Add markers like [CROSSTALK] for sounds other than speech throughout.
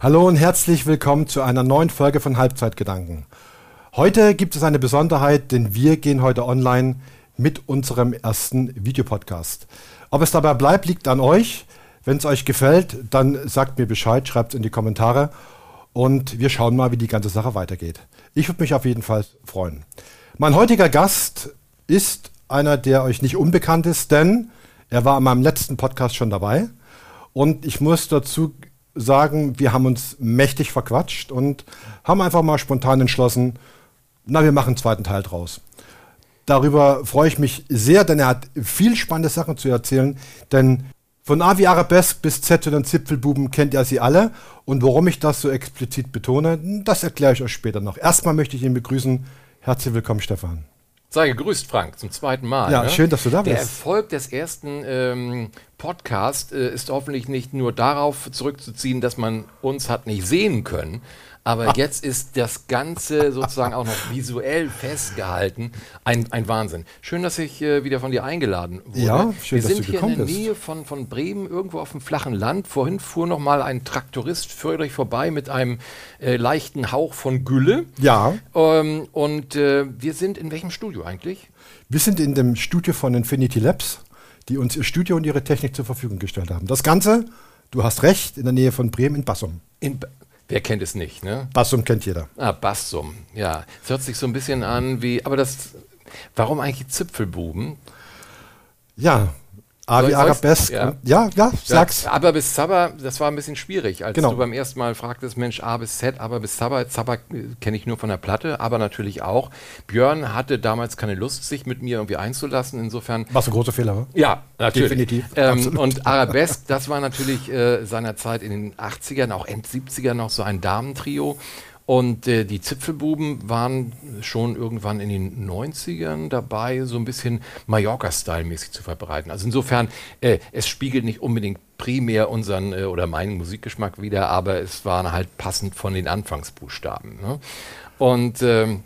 Hallo und herzlich willkommen zu einer neuen Folge von Halbzeitgedanken. Heute gibt es eine Besonderheit, denn wir gehen heute online mit unserem ersten Videopodcast. Ob es dabei bleibt, liegt an euch. Wenn es euch gefällt, dann sagt mir Bescheid, schreibt es in die Kommentare und wir schauen mal, wie die ganze Sache weitergeht. Ich würde mich auf jeden Fall freuen. Mein heutiger Gast ist einer, der euch nicht unbekannt ist, denn er war in meinem letzten Podcast schon dabei. Und ich muss dazu sagen, wir haben uns mächtig verquatscht und haben einfach mal spontan entschlossen, na, wir machen einen zweiten Teil draus. Darüber freue ich mich sehr, denn er hat viel spannende Sachen zu erzählen. Denn von A wie Arabesk bis Z zu den Zipfelbuben kennt ihr sie alle. Und warum ich das so explizit betone, das erkläre ich euch später noch. Erstmal möchte ich ihn begrüßen. Herzlich willkommen, Stefan. Sei gegrüßt, Frank, zum zweiten Mal. Ja, ne? schön, dass du da bist. Der Erfolg des ersten ähm, Podcasts äh, ist hoffentlich nicht nur darauf zurückzuziehen, dass man uns hat nicht sehen können, aber jetzt ist das Ganze sozusagen auch noch visuell festgehalten. Ein, ein Wahnsinn. Schön, dass ich äh, wieder von dir eingeladen wurde. Ja, schön, Wir dass sind du hier in der gekommen Nähe von, von Bremen, irgendwo auf dem flachen Land. Vorhin fuhr noch mal ein Traktorist für euch vorbei mit einem äh, leichten Hauch von Gülle. Ja. Ähm, und äh, wir sind in welchem Studio eigentlich? Wir sind in dem Studio von Infinity Labs, die uns ihr Studio und ihre Technik zur Verfügung gestellt haben. Das Ganze, du hast recht, in der Nähe von Bremen in Bassum. In, wer kennt es nicht, ne? Bassum kennt jeder. Ah, Bassum, ja. Es hört sich so ein bisschen an wie, aber das, warum eigentlich Zipfelbuben? Ja, A Soll- wie Arabesk. ja. Ja, ja, sag's. Ja, aber bis Zabba, das war ein bisschen schwierig, als Genau. du beim ersten Mal fragtest, Mensch, A bis Z, aber bis Zabba, Zabba äh, kenne ich nur von der Platte, aber natürlich auch. Björn hatte damals keine Lust, sich mit mir irgendwie einzulassen, insofern Was ein großer Fehler war. Ja, natürlich. Definitiv, Ähm, und Arabesk, [LAUGHS] das war natürlich äh, seinerzeit in den 80ern, auch End 70er noch so ein Damentrio. Und äh, die Zipfelbuben waren schon irgendwann in den 90ern dabei, so ein bisschen Mallorca-Style-mäßig zu verbreiten. Also insofern, äh, es spiegelt nicht unbedingt primär unseren äh, oder meinen Musikgeschmack wider, aber es waren halt passend von den Anfangsbuchstaben. Ne? Und ähm,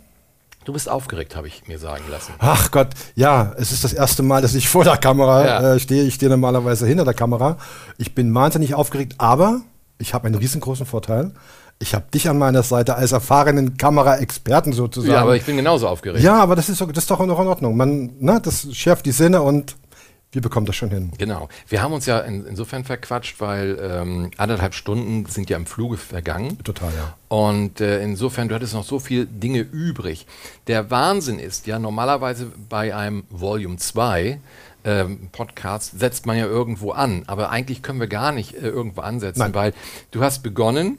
du bist aufgeregt, habe ich mir sagen lassen. Ach Gott, ja, es ist das erste Mal, dass ich vor der Kamera Ja. äh, stehe. Ich stehe normalerweise hinter der Kamera. Ich bin wahnsinnig aufgeregt, aber ich habe einen riesengroßen Vorteil. Ich habe dich an meiner Seite als erfahrenen Kameraexperten sozusagen. Ja, aber ich bin genauso aufgeregt. Ja, aber das ist, das ist doch noch in Ordnung. Man, na, das schärft die Sinne und wir bekommen das schon hin. Genau. Wir haben uns ja in, insofern verquatscht, weil ähm, anderthalb Stunden sind ja im Fluge vergangen. Total, ja. Und äh, insofern, du hattest noch so viele Dinge übrig. Der Wahnsinn ist ja normalerweise bei einem Volume 2 ähm, Podcast setzt man ja irgendwo an. Aber eigentlich können wir gar nicht äh, irgendwo ansetzen, Nein. weil du hast begonnen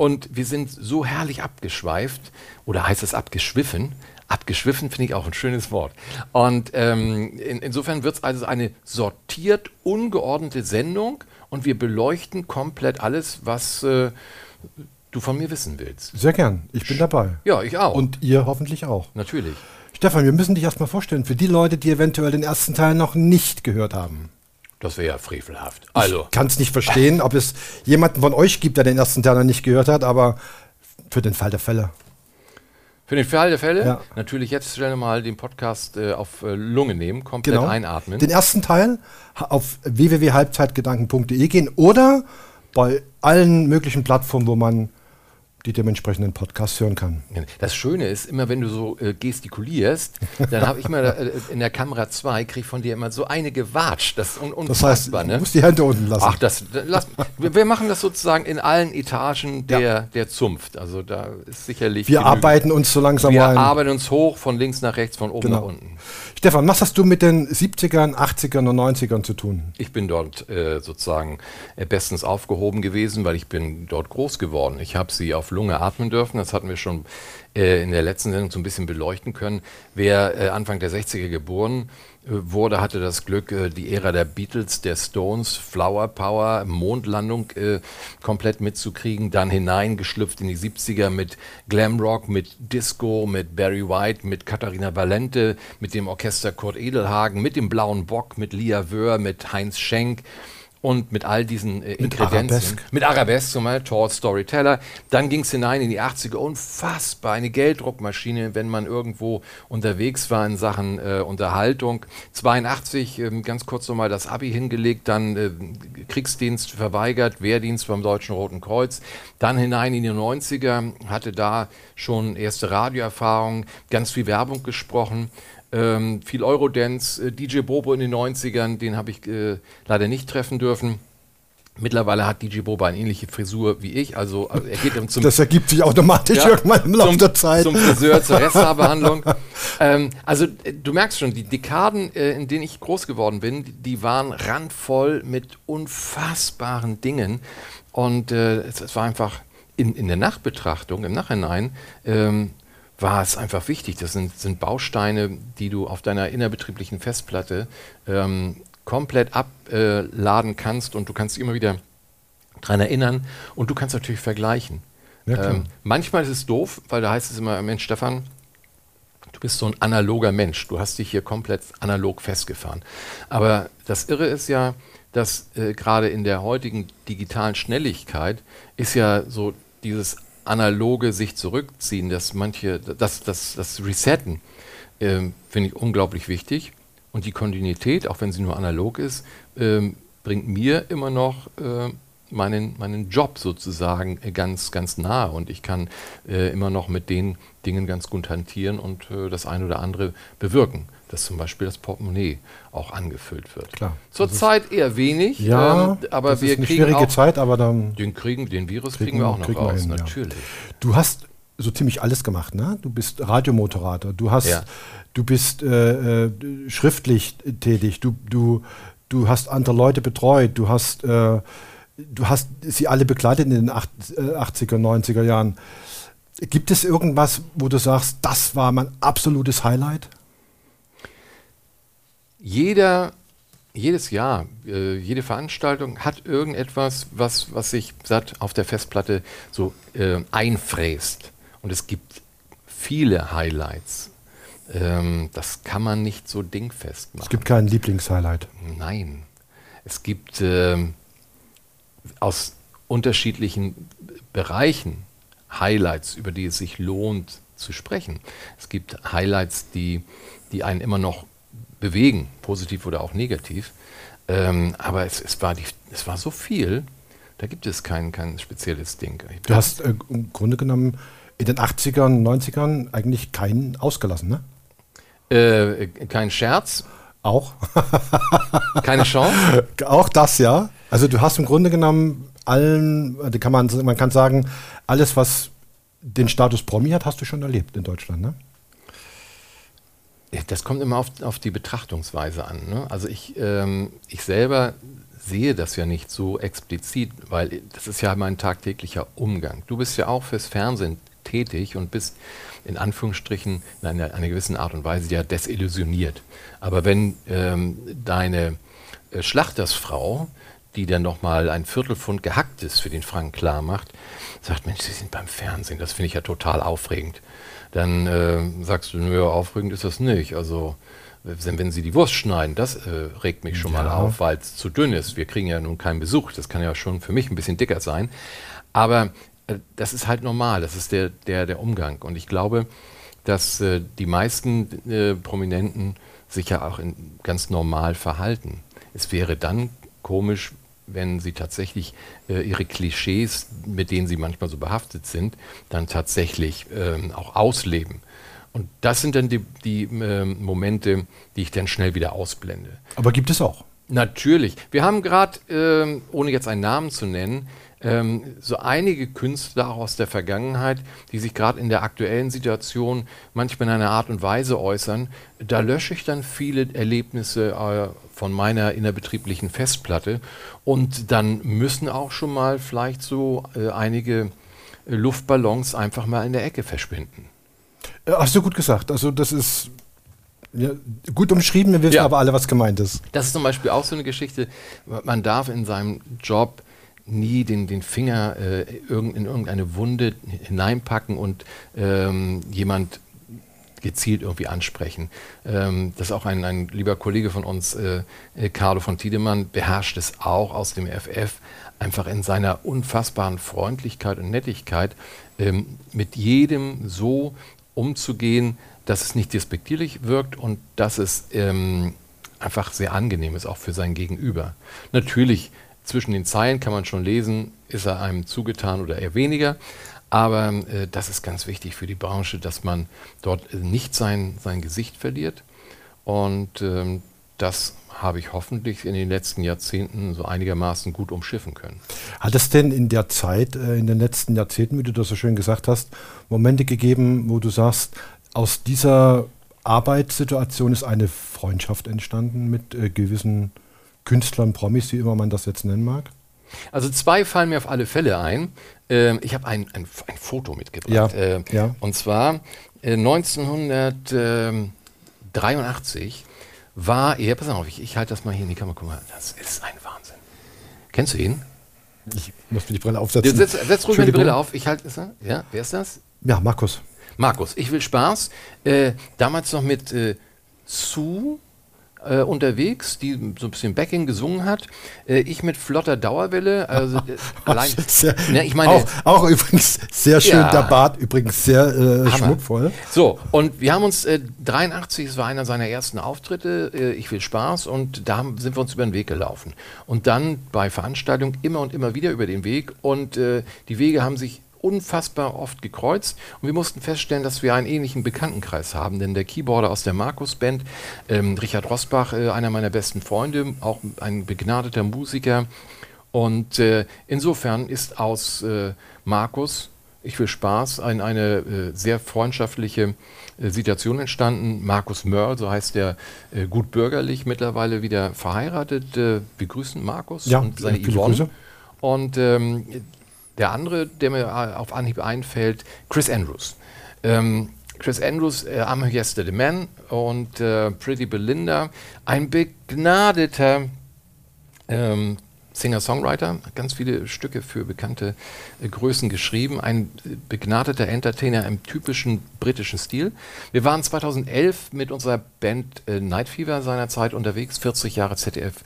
und wir sind so herrlich abgeschweift. Oder heißt es abgeschwiffen? Abgeschwiffen finde ich auch ein schönes Wort. Und ähm, in, insofern wird es also eine sortiert, ungeordnete Sendung und wir beleuchten komplett alles, was äh, du von mir wissen willst. Sehr gern. Ich bin dabei. Ja, ich auch. Und ihr hoffentlich auch. Natürlich. Stefan, wir müssen dich erstmal vorstellen, für die Leute, die eventuell den ersten Teil noch nicht gehört haben. Das wäre ja frevelhaft. Also, Ich kann es nicht verstehen, ob es jemanden von euch gibt, der den ersten Teil noch nicht gehört hat, aber für den Fall der Fälle. für den Fall der Fälle, Ja. natürlich jetzt schnell mal den Podcast äh, auf äh, Lunge nehmen, komplett Genau. einatmen. Den ersten Teil auf www.halbzeitgedanken.de gehen oder bei allen möglichen Plattformen, wo man die dementsprechenden Podcasts hören kann. Das Schöne ist, immer wenn du so äh, gestikulierst, dann habe ich mal äh, in der Kamera 2, kriege ich von dir immer so eine gewatscht. Das ist un Das heißt, unfassbar, du ne? musst die Hände unten lassen. Ach, das, lass, wir, wir machen das sozusagen in allen Etagen der, der Zunft. Also da ist sicherlich. wir genügend. arbeiten uns so langsam Wir rein. arbeiten uns hoch, von links nach rechts, von oben Genau. nach unten. Stefan, was hast du mit den 70ern, 80ern und 90ern zu tun? Ich bin dort äh, sozusagen äh, bestens aufgehoben gewesen, weil ich bin dort groß geworden. Ich habe sie auf Lunge atmen dürfen. Das hatten wir schon äh, in der letzten Sendung so ein bisschen beleuchten können. Wer äh, Anfang der 60er geboren äh, wurde, hatte das Glück, die Ära der Beatles, der Stones, Flower Power, Mondlandung komplett mitzukriegen. Dann hineingeschlüpft in die 70er mit Glamrock, mit Disco, mit Barry White, mit Katharina Valente, mit dem Orchester Kurt Edelhagen, mit dem Blauen Bock, mit Lia Wöhr, mit Heinz Schenk und mit all diesen äh, Mit Ingredienzien. Arabesque. Mit Arabesque zum Beispiel, Tall Storyteller. Dann ging es hinein in die 80er, unfassbar, eine Gelddruckmaschine, wenn man irgendwo unterwegs war in Sachen äh, Unterhaltung. 82, ähm, ganz kurz nochmal das Abi hingelegt, dann äh, Kriegsdienst verweigert, Wehrdienst beim Deutschen Roten Kreuz. Dann hinein in die 90er, hatte da schon erste Radioerfahrung, ganz viel Werbung gesprochen. Ähm, viel Eurodance, äh, DJ Bobo in den 90ern, den habe ich äh, leider nicht treffen dürfen. Mittlerweile hat DJ Bobo eine ähnliche Frisur wie ich, also äh, er geht zum Das ergibt sich automatisch Ja, irgendwann im Laufe der Zeit. Zum Friseur, zur [LAUGHS] Resthaarbehandlung. ähm, also äh, du merkst schon, die Dekaden, äh, in denen ich groß geworden bin, die, die waren randvoll mit unfassbaren Dingen. Und äh, es, es war einfach in, in der Nachbetrachtung, im Nachhinein, ähm, war es einfach wichtig. Das sind, sind Bausteine, die du auf deiner innerbetrieblichen Festplatte ähm, komplett abladen kannst und du kannst dich immer wieder dran erinnern und du kannst natürlich vergleichen. Ja, ähm, manchmal ist es doof, weil da heißt es immer, Mensch, Stefan, du bist so ein analoger Mensch. Du hast dich hier komplett analog festgefahren. Aber das Irre ist ja, dass äh, gerade in der heutigen digitalen Schnelligkeit ist ja so dieses analoge sich zurückziehen, dass manche, das, das, das Resetten, ähm, finde ich unglaublich wichtig. Und die Kontinuität, auch wenn sie nur analog ist, ähm, bringt mir immer noch äh, meinen, meinen Job sozusagen äh, ganz, ganz nahe. Und ich kann äh, immer noch mit den Dingen ganz gut hantieren und äh, das eine oder andere bewirken, dass zum Beispiel das Portemonnaie auch angefüllt wird. Klar. Zurzeit eher wenig, ja, ähm, aber das wir ist eine kriegen schwierige auch, Zeit, aber dann. den, kriegen, den Virus kriegen, Kriegen- wir auch noch raus, hin, ja. natürlich. Du hast so ziemlich alles gemacht, ne? Du bist Radiomoderator, du hast, Ja. du bist äh, äh, schriftlich tätig, du, du, du hast andere Leute betreut, du hast, äh, du hast sie alle begleitet in den acht- äh, 80er, 90er Jahren. Gibt es irgendwas, wo du sagst, das war mein absolutes Highlight? Jeder, jedes Jahr, äh, jede Veranstaltung hat irgendetwas, was, was sich satt auf der Festplatte so äh, einfräst. Und es gibt viele Highlights. Ähm, das kann man nicht so dingfest machen. Es gibt kein Lieblingshighlight. Nein. Es gibt ähm, aus unterschiedlichen Bereichen Highlights, über die es sich lohnt zu sprechen. Es gibt Highlights, die, die einen immer noch bewegen, positiv oder auch negativ. Ähm, aber es, es, war die, es war so viel, da gibt es kein, kein spezielles Ding. Ich Du hast äh, im Grunde genommen in den 80ern, 90ern eigentlich keinen ausgelassen, ne? äh, kein Scherz, Auch? [LAUGHS] keine Chance. Auch das, ja. Also du hast im Grunde genommen allen, kann man, man kann sagen, alles, was den Status Promi hat, hast du schon erlebt in Deutschland, ne? Das kommt immer auf, auf die Betrachtungsweise an. Ne? Also ich, ähm, ich selber sehe das ja nicht so explizit, weil das ist ja mein tagtäglicher Umgang. Du bist ja auch fürs Fernsehen tätig und bist in Anführungsstrichen in einer, einer gewissen Art und Weise ja desillusioniert. Aber wenn ähm, deine äh, Schlachtersfrau, die dann nochmal ein Viertelpfund Gehacktes für den Frank klar macht, sagt, Mensch, Sie sind beim Fernsehen, das finde ich ja total aufregend. Dann äh, sagst du, nö, aufregend ist das nicht. Also wenn, Sie die Wurst schneiden, das äh, regt mich schon mal Ja. auf, weil es zu dünn ist. Wir kriegen ja nun keinen Besuch, das kann ja schon für mich ein bisschen dicker sein. Aber äh, das ist halt normal, das ist der, der, der Umgang. Und ich glaube, dass äh, die meisten äh, Prominenten sich ja auch in, ganz normal verhalten. Es wäre dann komisch, wenn sie tatsächlich äh, ihre Klischees, mit denen sie manchmal so behaftet sind, dann tatsächlich ähm, auch ausleben. Und das sind dann die, die ähm, Momente, die ich dann schnell wieder ausblende. Aber gibt es auch. Natürlich. Wir haben gerade, ähm, ohne jetzt einen Namen zu nennen, ähm, so einige Künstler auch aus der Vergangenheit, die sich gerade in der aktuellen Situation manchmal in einer Art und Weise äußern. Da lösche ich dann viele Erlebnisse äh, von meiner innerbetrieblichen Festplatte und dann müssen auch schon mal vielleicht so äh, einige äh, Luftballons einfach mal in der Ecke verschwinden. Äh, Hast du gut gesagt. Also das ist ja, gut umschrieben, wir wissen Ja. aber alle, was gemeint ist. Das ist zum Beispiel auch so eine Geschichte. Man darf in seinem Job nie den, den Finger äh, in irgendeine Wunde hineinpacken und ähm, jemand gezielt irgendwie ansprechen. Ähm, das ist auch ein, ein lieber Kollege von uns, äh, äh Carlo von Tiedemann, beherrscht es auch aus dem FF, einfach in seiner unfassbaren Freundlichkeit und Nettigkeit ähm, mit jedem so umzugehen, dass es nicht despektierlich wirkt und dass es ähm, einfach sehr angenehm ist, auch für sein Gegenüber. Natürlich, zwischen den Zeilen kann man schon lesen, ist er einem zugetan oder eher weniger. Aber äh, das ist ganz wichtig für die Branche, dass man dort nicht sein, sein Gesicht verliert. Und ähm, das habe ich hoffentlich in den letzten Jahrzehnten so einigermaßen gut umschiffen können. Hat es denn in der Zeit, äh, in den letzten Jahrzehnten, wie du das so schön gesagt hast, Momente gegeben, wo du sagst, aus dieser Arbeitssituation ist eine Freundschaft entstanden mit äh, gewissen Künstlern, Promis, wie immer man das jetzt nennen mag? Also zwei fallen mir auf alle Fälle ein. Ähm, ich habe ein, ein, ein, Foto mitgebracht. Ja, äh, ja. Und zwar äh, 1983 war er, pass auf, ich, ich halte das mal hier in die Kamera, guck mal, das ist ein Wahnsinn. Kennst du ihn? Ich muss mir die Brille aufsetzen. Setz, setz ruhig mal die Brille auf. Ich halte, ja, wer ist das? Ja, Markus. Markus, ich will Spaß. Äh, damals noch mit äh, Sue äh, unterwegs, die so ein bisschen Backing gesungen hat. Äh, ich mit flotter Dauerwelle. Also, äh, [LAUGHS] allein, sehr, ne, ich meine, auch, auch, übrigens sehr schön, ja, der Bart übrigens sehr äh, schmuckvoll. So, und wir haben uns, 83, es war einer seiner ersten Auftritte, Ich will Spaß, und da sind wir uns über den Weg gelaufen. Und dann bei Veranstaltungen immer und immer wieder über den Weg. Und die Wege haben sich unfassbar oft gekreuzt und wir mussten feststellen, dass wir einen ähnlichen Bekanntenkreis haben, denn der Keyboarder aus der Markus-Band, ähm, Richard Rosbach, äh, einer meiner besten Freunde, auch ein begnadeter Musiker und äh, insofern ist aus äh, Markus, ich will Spaß, ein, eine äh, sehr freundschaftliche äh, Situation entstanden. Markus Mörl, so heißt der, äh, gut bürgerlich, mittlerweile wieder verheiratet. wir grüßen Markus ja, und seine Yvonne. Grüße. Und ähm, der andere, der mir auf Anhieb einfällt, Chris Andrews. Ähm, Chris Andrews, äh, I'm Yesterday Man und äh, Pretty Belinda, ein begnadeter ähm, Singer-Songwriter, ganz viele Stücke für bekannte äh, Größen geschrieben, ein begnadeter Entertainer im typischen britischen Stil. Wir waren 2011 mit unserer Band äh, Night Fever seinerzeit unterwegs, 40 Jahre ZDF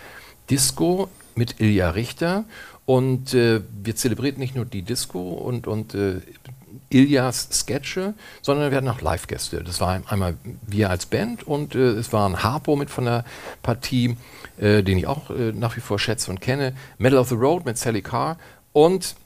Disco mit Ilja Richter und äh, wir zelebrierten nicht nur die Disco und, und äh, Ilias Sketche, sondern wir hatten auch Live-Gäste. Das war einmal wir als Band und äh, es waren Harpo mit von der Partie, äh, den ich auch äh, nach wie vor schätze und kenne, Metal of the Road mit Sally Carr und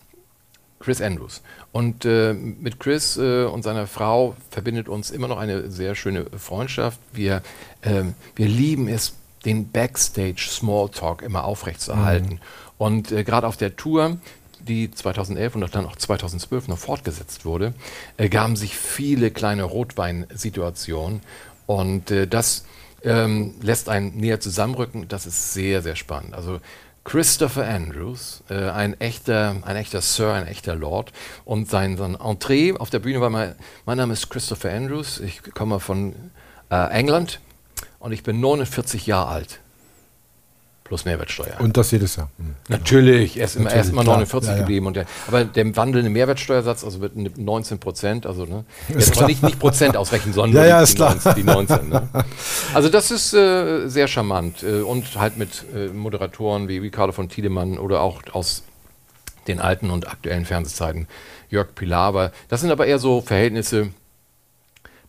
Chris Andrews. Und äh, mit Chris äh, und seiner Frau verbindet uns immer noch eine sehr schöne Freundschaft. Wir, äh, wir lieben es, den Backstage Smalltalk immer aufrechtzuerhalten. Mhm. Und äh, gerade auf der Tour, die 2011 und dann auch 2012 noch fortgesetzt wurde, äh, gaben sich viele kleine Rotweinsituationen. Und äh, das ähm, lässt einen näher zusammenrücken. Das ist sehr, sehr spannend. Also Christopher Andrews, äh, ein, echter, ein echter Sir, ein echter Lord. Und sein, sein Entree auf der Bühne war mal, mein Name ist Christopher Andrews, ich komme von äh, England und ich bin 49 Jahre alt. Plus Mehrwertsteuer. Und das jedes Jahr. Mhm. Natürlich, er ist immer, erst immer 49 ja, ja. geblieben. Und der, aber der wandelnde Mehrwertsteuersatz, also mit 19 Prozent, also ne, [LAUGHS] jetzt aber nicht, nicht Prozent ausrechnen, sondern ja, ja, die, 19, die 19. Ne? [LAUGHS] Also das ist äh, sehr charmant. Äh, und halt mit äh, Moderatoren wie Ricardo von Tiedemann oder auch aus den alten und aktuellen Fernsehzeiten Jörg Pilawa. Das sind aber eher so Verhältnisse,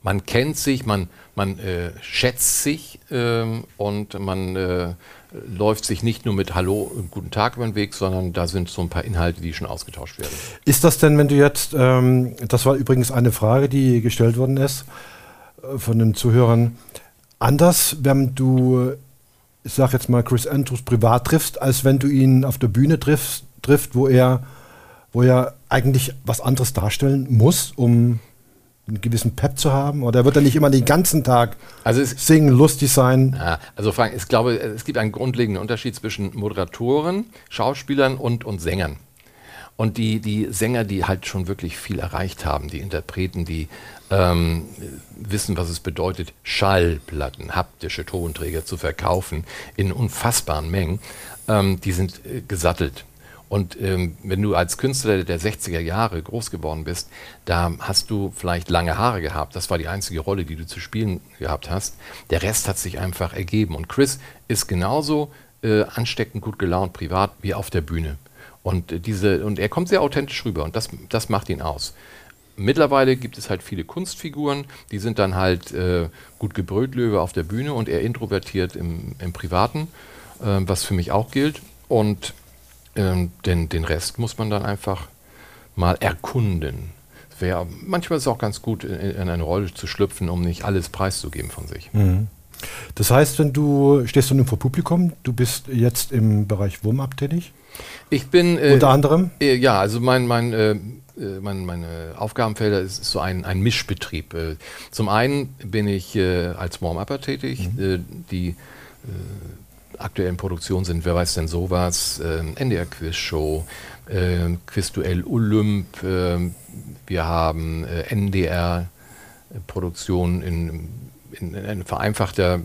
man kennt sich, man, man äh, schätzt sich ähm, und man äh, läuft sich nicht nur mit Hallo und Guten Tag über den Weg, sondern da sind so ein paar Inhalte, die schon ausgetauscht werden. Ist das denn, wenn du jetzt, ähm, das war übrigens eine Frage, die gestellt worden ist äh, von den Zuhörern, anders, wenn du, ich sag jetzt mal, Chris Andrews privat triffst, als wenn du ihn auf der Bühne triffst, trifft, wo er, wo er eigentlich was anderes darstellen muss, um einen gewissen Pep zu haben? Oder wird er nicht immer den ganzen Tag also es, singen, lustig sein? Ja, also Frank, ich glaube, es gibt einen grundlegenden Unterschied zwischen Moderatoren, Schauspielern und, und Sängern. Und die, die Sänger, die halt schon wirklich viel erreicht haben, die Interpreten, die ähm, wissen, was es bedeutet, Schallplatten, haptische Tonträger zu verkaufen in unfassbaren Mengen, ähm, die sind äh, gesattelt. Und ähm, wenn du als Künstler der 60er Jahre groß geworden bist, da hast du vielleicht lange Haare gehabt. Das war die einzige Rolle, die du zu spielen gehabt hast. Der Rest hat sich einfach ergeben. Und Chris ist genauso äh, ansteckend gut gelaunt privat wie auf der Bühne. Und, äh, diese, und er kommt sehr authentisch rüber und das, das macht ihn aus. Mittlerweile gibt es halt viele Kunstfiguren, die sind dann halt äh, gut Gebrötlöwe auf der Bühne und er introvertiert im, im Privaten, äh, was für mich auch gilt. Und ähm, den, den Rest muss man dann einfach mal erkunden. Wär, manchmal ist es auch ganz gut, in, in, eine Rolle zu schlüpfen, um nicht alles preiszugeben von sich. Mhm. Das heißt, wenn du stehst du nun vor Publikum, du bist jetzt im Bereich Wurm tätig? Ich bin äh, unter anderem. Äh, ja, also mein, mein, äh, äh, mein, meine Aufgabenfelder ist, ist so ein, ein Mischbetrieb. Äh, zum einen bin ich äh, als Warm-Upper tätig. Mhm. die aktuellen Produktionen sind, wer weiß denn sowas, NDR Quiz Show, Quizduell Olymp, wir haben NDR Produktionen in, in, in vereinfachter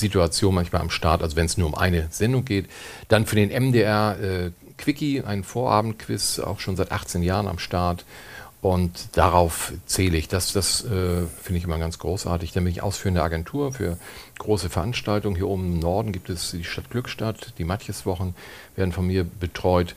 Situation manchmal am Start, also wenn es nur um eine Sendung geht. Dann für den MDR äh, Quickie, ein Vorabendquiz, auch schon seit 18 Jahren am Start. Und darauf zähle ich. Das, das äh, finde ich immer ganz großartig. Dann bin ich ausführende Agentur für große Veranstaltungen. Hier oben im Norden gibt es die Stadt Glückstadt. Die Matjeswochen werden von mir betreut.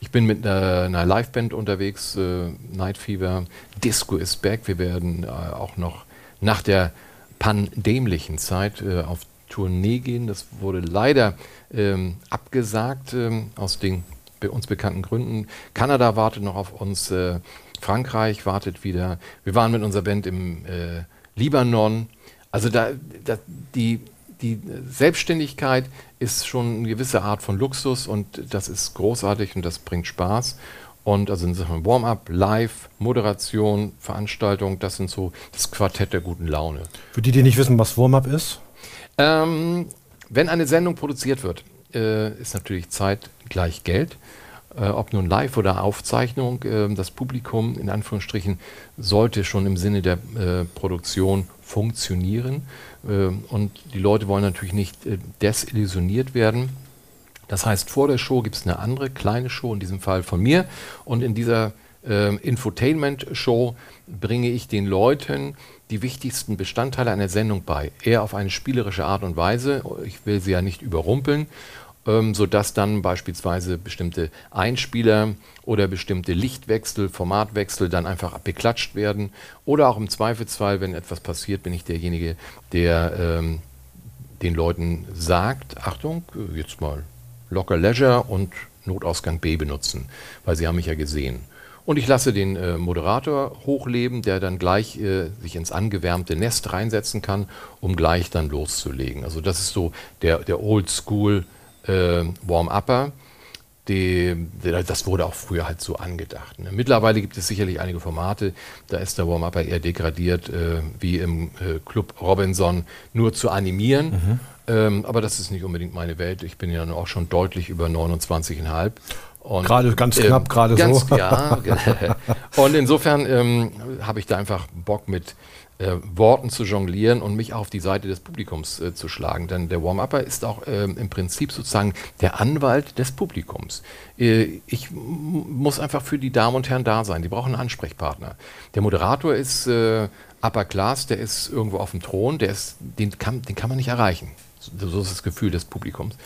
Ich bin mit einer, einer Liveband unterwegs, äh, Night Fever. Disco is back. Wir werden äh, auch noch nach der pandemlichen Zeit äh, auf Tournee gehen. Das wurde leider ähm, abgesagt ähm, aus den bei uns bekannten Gründen. Kanada wartet noch auf uns, äh, Frankreich wartet wieder. Wir waren mit unserer Band im äh, Libanon. Also da, da, die, die Selbstständigkeit ist schon eine gewisse Art von Luxus und das ist großartig und das bringt Spaß. Und also insofern Warm-up, Live, Moderation, Veranstaltung, das sind so das Quartett der guten Laune. Für die, die nicht wissen, was Warm-up ist? Ähm, wenn eine Sendung produziert wird, äh, ist natürlich Zeit gleich Geld. Äh, ob nun live oder Aufzeichnung, äh, das Publikum in Anführungsstrichen sollte schon im Sinne der äh, Produktion funktionieren. Äh, und die Leute wollen natürlich nicht äh, desillusioniert werden. Das heißt, vor der Show gibt es eine andere kleine Show, in diesem Fall von mir. Und in dieser Infotainment-Show bringe ich den Leuten die wichtigsten Bestandteile einer Sendung bei, eher auf eine spielerische Art und Weise. Ich will sie ja nicht überrumpeln, ähm, sodass dann beispielsweise bestimmte Einspieler oder bestimmte Lichtwechsel, Formatwechsel dann einfach beklatscht werden. Oder auch im Zweifelsfall, wenn etwas passiert, bin ich derjenige, der ähm, den Leuten sagt, Achtung, jetzt mal locker Leisure und Notausgang B benutzen, weil sie haben mich ja gesehen. Und ich lasse den äh, Moderator hochleben, der dann gleich äh, sich ins angewärmte Nest reinsetzen kann, um gleich dann loszulegen. Also das ist so der, der Old-School äh, Warm-Upper. das wurde auch früher halt so angedacht. Ne? Mittlerweile gibt es sicherlich einige Formate, da ist der Warm-Upper eher degradiert, äh, wie im äh, Club Robinson, nur zu animieren. Mhm. Ähm, aber das ist nicht unbedingt meine Welt. Ich bin ja auch schon deutlich über 29,5. Und, gerade ganz knapp, ähm, gerade so. Ja, [LAUGHS] und insofern ähm, habe ich da einfach Bock mit äh, Worten zu jonglieren und mich auf die Seite des Publikums äh, zu schlagen. Denn der Warm-Upper ist auch äh, im Prinzip sozusagen der Anwalt des Publikums. Äh, ich muss einfach für die Damen und Herren da sein. Die brauchen einen Ansprechpartner. Der Moderator ist äh, Upper Class, der ist irgendwo auf dem Thron, der ist, den, kann, den kann man nicht erreichen. So, so ist das Gefühl des Publikums.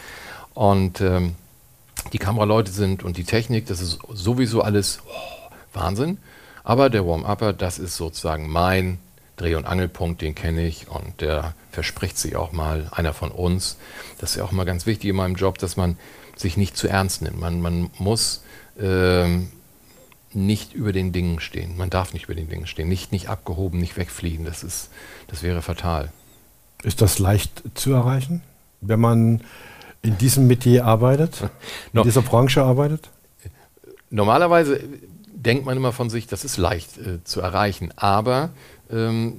Und ähm, die Kameraleute sind und die Technik, das ist sowieso alles oh, Wahnsinn. Aber der Warm-Upper, das ist sozusagen mein Dreh- und Angelpunkt, den kenne ich und der verspricht sich auch mal einer von uns. Das ist ja auch mal ganz wichtig in meinem Job, dass man sich nicht zu ernst nimmt. Man, man muss ähm, nicht über den Dingen stehen. Man darf nicht über den Dingen stehen. Nicht, nicht abgehoben, nicht wegfliegen. Das, ist, das wäre fatal. Ist das leicht zu erreichen, wenn man in diesem Metier arbeitet, [LAUGHS] in dieser Branche arbeitet? Normalerweise denkt man immer von sich, das ist leicht äh, zu erreichen, aber ähm,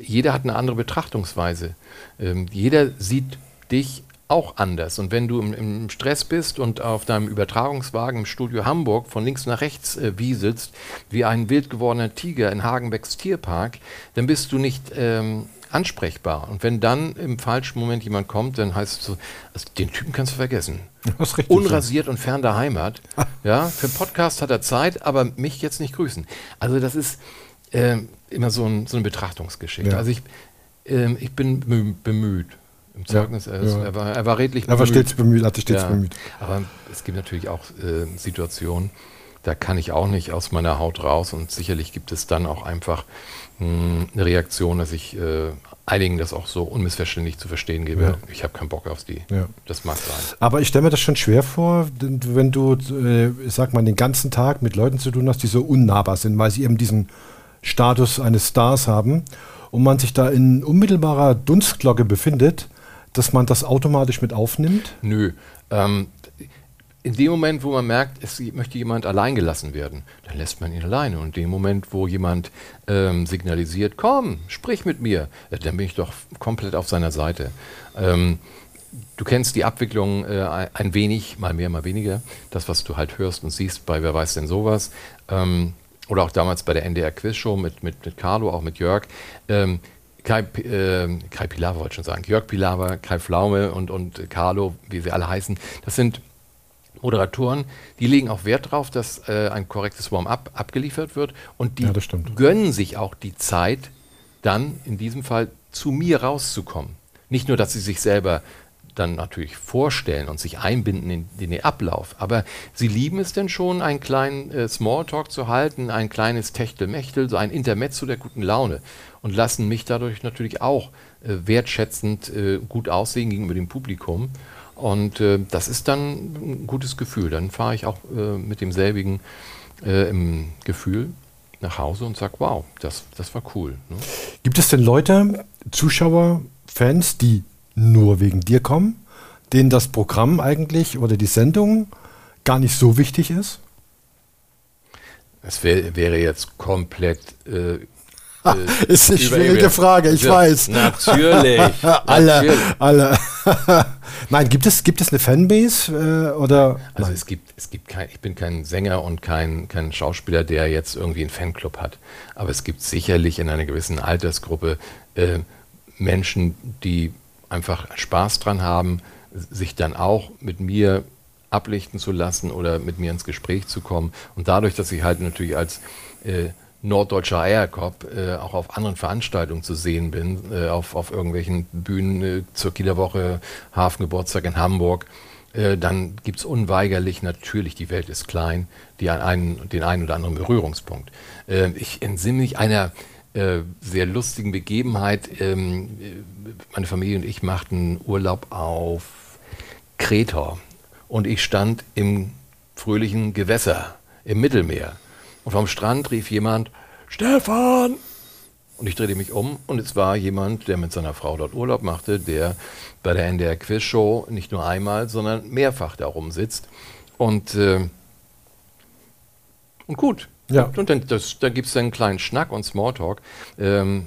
jeder hat eine andere Betrachtungsweise. Ähm, jeder sieht dich auch anders. Und wenn du im, im, Stress bist und auf deinem Übertragungswagen im Studio Hamburg von links nach rechts äh, wieselst, wie ein wild gewordener Tiger in Hagenbecks Tierpark, dann bist du nicht ähm, ansprechbar. Und wenn dann im falschen Moment jemand kommt, dann heißt es so, also den Typen kannst du vergessen. [LAUGHS] Unrasiert und fern der Heimat. [LAUGHS] Ja, für einen Podcast hat er Zeit, aber mich jetzt nicht grüßen. Also das ist äh, immer so, ein, so eine Betrachtungsgeschichte. Ja. Also ich, ähm, ich bin bemü- bemüht. Im Zeugnis, er, ist, ja. er, war, er war redlich Er war stets bemüht, hat sich stets ja, bemüht. Aber es gibt natürlich auch äh, Situationen, da kann ich auch nicht aus meiner Haut raus und sicherlich gibt es dann auch einfach mh, eine Reaktion, dass ich äh, einigen das auch so unmissverständlich zu verstehen gebe. Ja. Ich habe keinen Bock auf die. Ja. Das mag sein. Aber ich stelle mir das schon schwer vor, wenn du, äh, sag mal, den ganzen Tag mit Leuten zu tun hast, die so unnahbar sind, weil sie eben diesen Status eines Stars haben und man sich da in unmittelbarer Dunstglocke befindet, dass man das automatisch mit aufnimmt. Nö. Ähm, in dem Moment, wo man merkt, es möchte jemand allein gelassen werden, dann lässt man ihn alleine. Und in dem Moment, wo jemand ähm, signalisiert, komm, sprich mit mir, dann bin ich doch komplett auf seiner Seite. Ähm, du kennst die Abwicklung äh, ein wenig, mal mehr, mal weniger. Das, was du halt hörst und siehst bei Wer weiß denn sowas. Ähm, oder auch damals bei der NDR Quizshow mit, mit, mit Carlo, auch mit Jörg. Ähm, Kai, äh, Kai Pilawa wollte ich schon sagen. Jörg Pilawa, Kai Pflaume und, und Carlo, wie sie alle heißen. Das sind Moderatoren, die legen auch Wert darauf, dass äh, ein korrektes Warm-up abgeliefert wird und die Ja, gönnen sich auch die Zeit, dann in diesem Fall zu mir rauszukommen. Nicht nur, dass sie sich selber dann natürlich vorstellen und sich einbinden in, in den Ablauf, aber sie lieben es denn schon, einen kleinen äh, Smalltalk zu halten, ein kleines Techtelmechtel, so ein Intermezzo der guten Laune und lassen mich dadurch natürlich auch äh, wertschätzend äh, gut aussehen gegenüber dem Publikum. Und äh, das ist dann ein gutes Gefühl. Dann fahre ich auch äh, mit demselbigen äh, Gefühl nach Hause und sage, wow, das, das war cool. Ne? Gibt es denn Leute, Zuschauer, Fans, die nur wegen dir kommen, denen das Programm eigentlich oder die Sendung gar nicht so wichtig ist? Das wär, wäre jetzt komplett. Äh, Ist eine schwierige über- Frage, ich Ja, weiß. Natürlich. [LAUGHS] alle, natürlich. alle. [LAUGHS] Nein, gibt es, gibt es eine Fanbase äh, oder? Also Nein. es gibt, es gibt kein, ich bin kein Sänger und kein, kein Schauspieler, der jetzt irgendwie einen Fanclub hat. Aber es gibt sicherlich in einer gewissen Altersgruppe äh, Menschen, die einfach Spaß dran haben, sich dann auch mit mir ablichten zu lassen oder mit mir ins Gespräch zu kommen. Und dadurch, dass ich halt natürlich als äh, norddeutscher Eierkopf äh, auch auf anderen Veranstaltungen zu sehen bin, äh, auf, auf irgendwelchen Bühnen äh, zur Kieler Woche, Hafengeburtstag in Hamburg, äh, dann gibt es unweigerlich natürlich, die Welt ist klein, die einen, den einen oder anderen Berührungspunkt. Äh, ich entsinne mich einer äh, sehr lustigen Begebenheit. Ähm, äh, meine Familie und ich machten Urlaub auf Kreta und ich stand im fröhlichen Gewässer im Mittelmeer. Und vom Strand rief jemand, Stefan! Und ich drehte mich um und es war jemand, der mit seiner Frau dort Urlaub machte, der bei der NDR Quizshow nicht nur einmal, sondern mehrfach da rumsitzt. Und, äh, und gut. Ja. Und dann, das, da gibt es dann einen kleinen Schnack und Smalltalk. Ähm,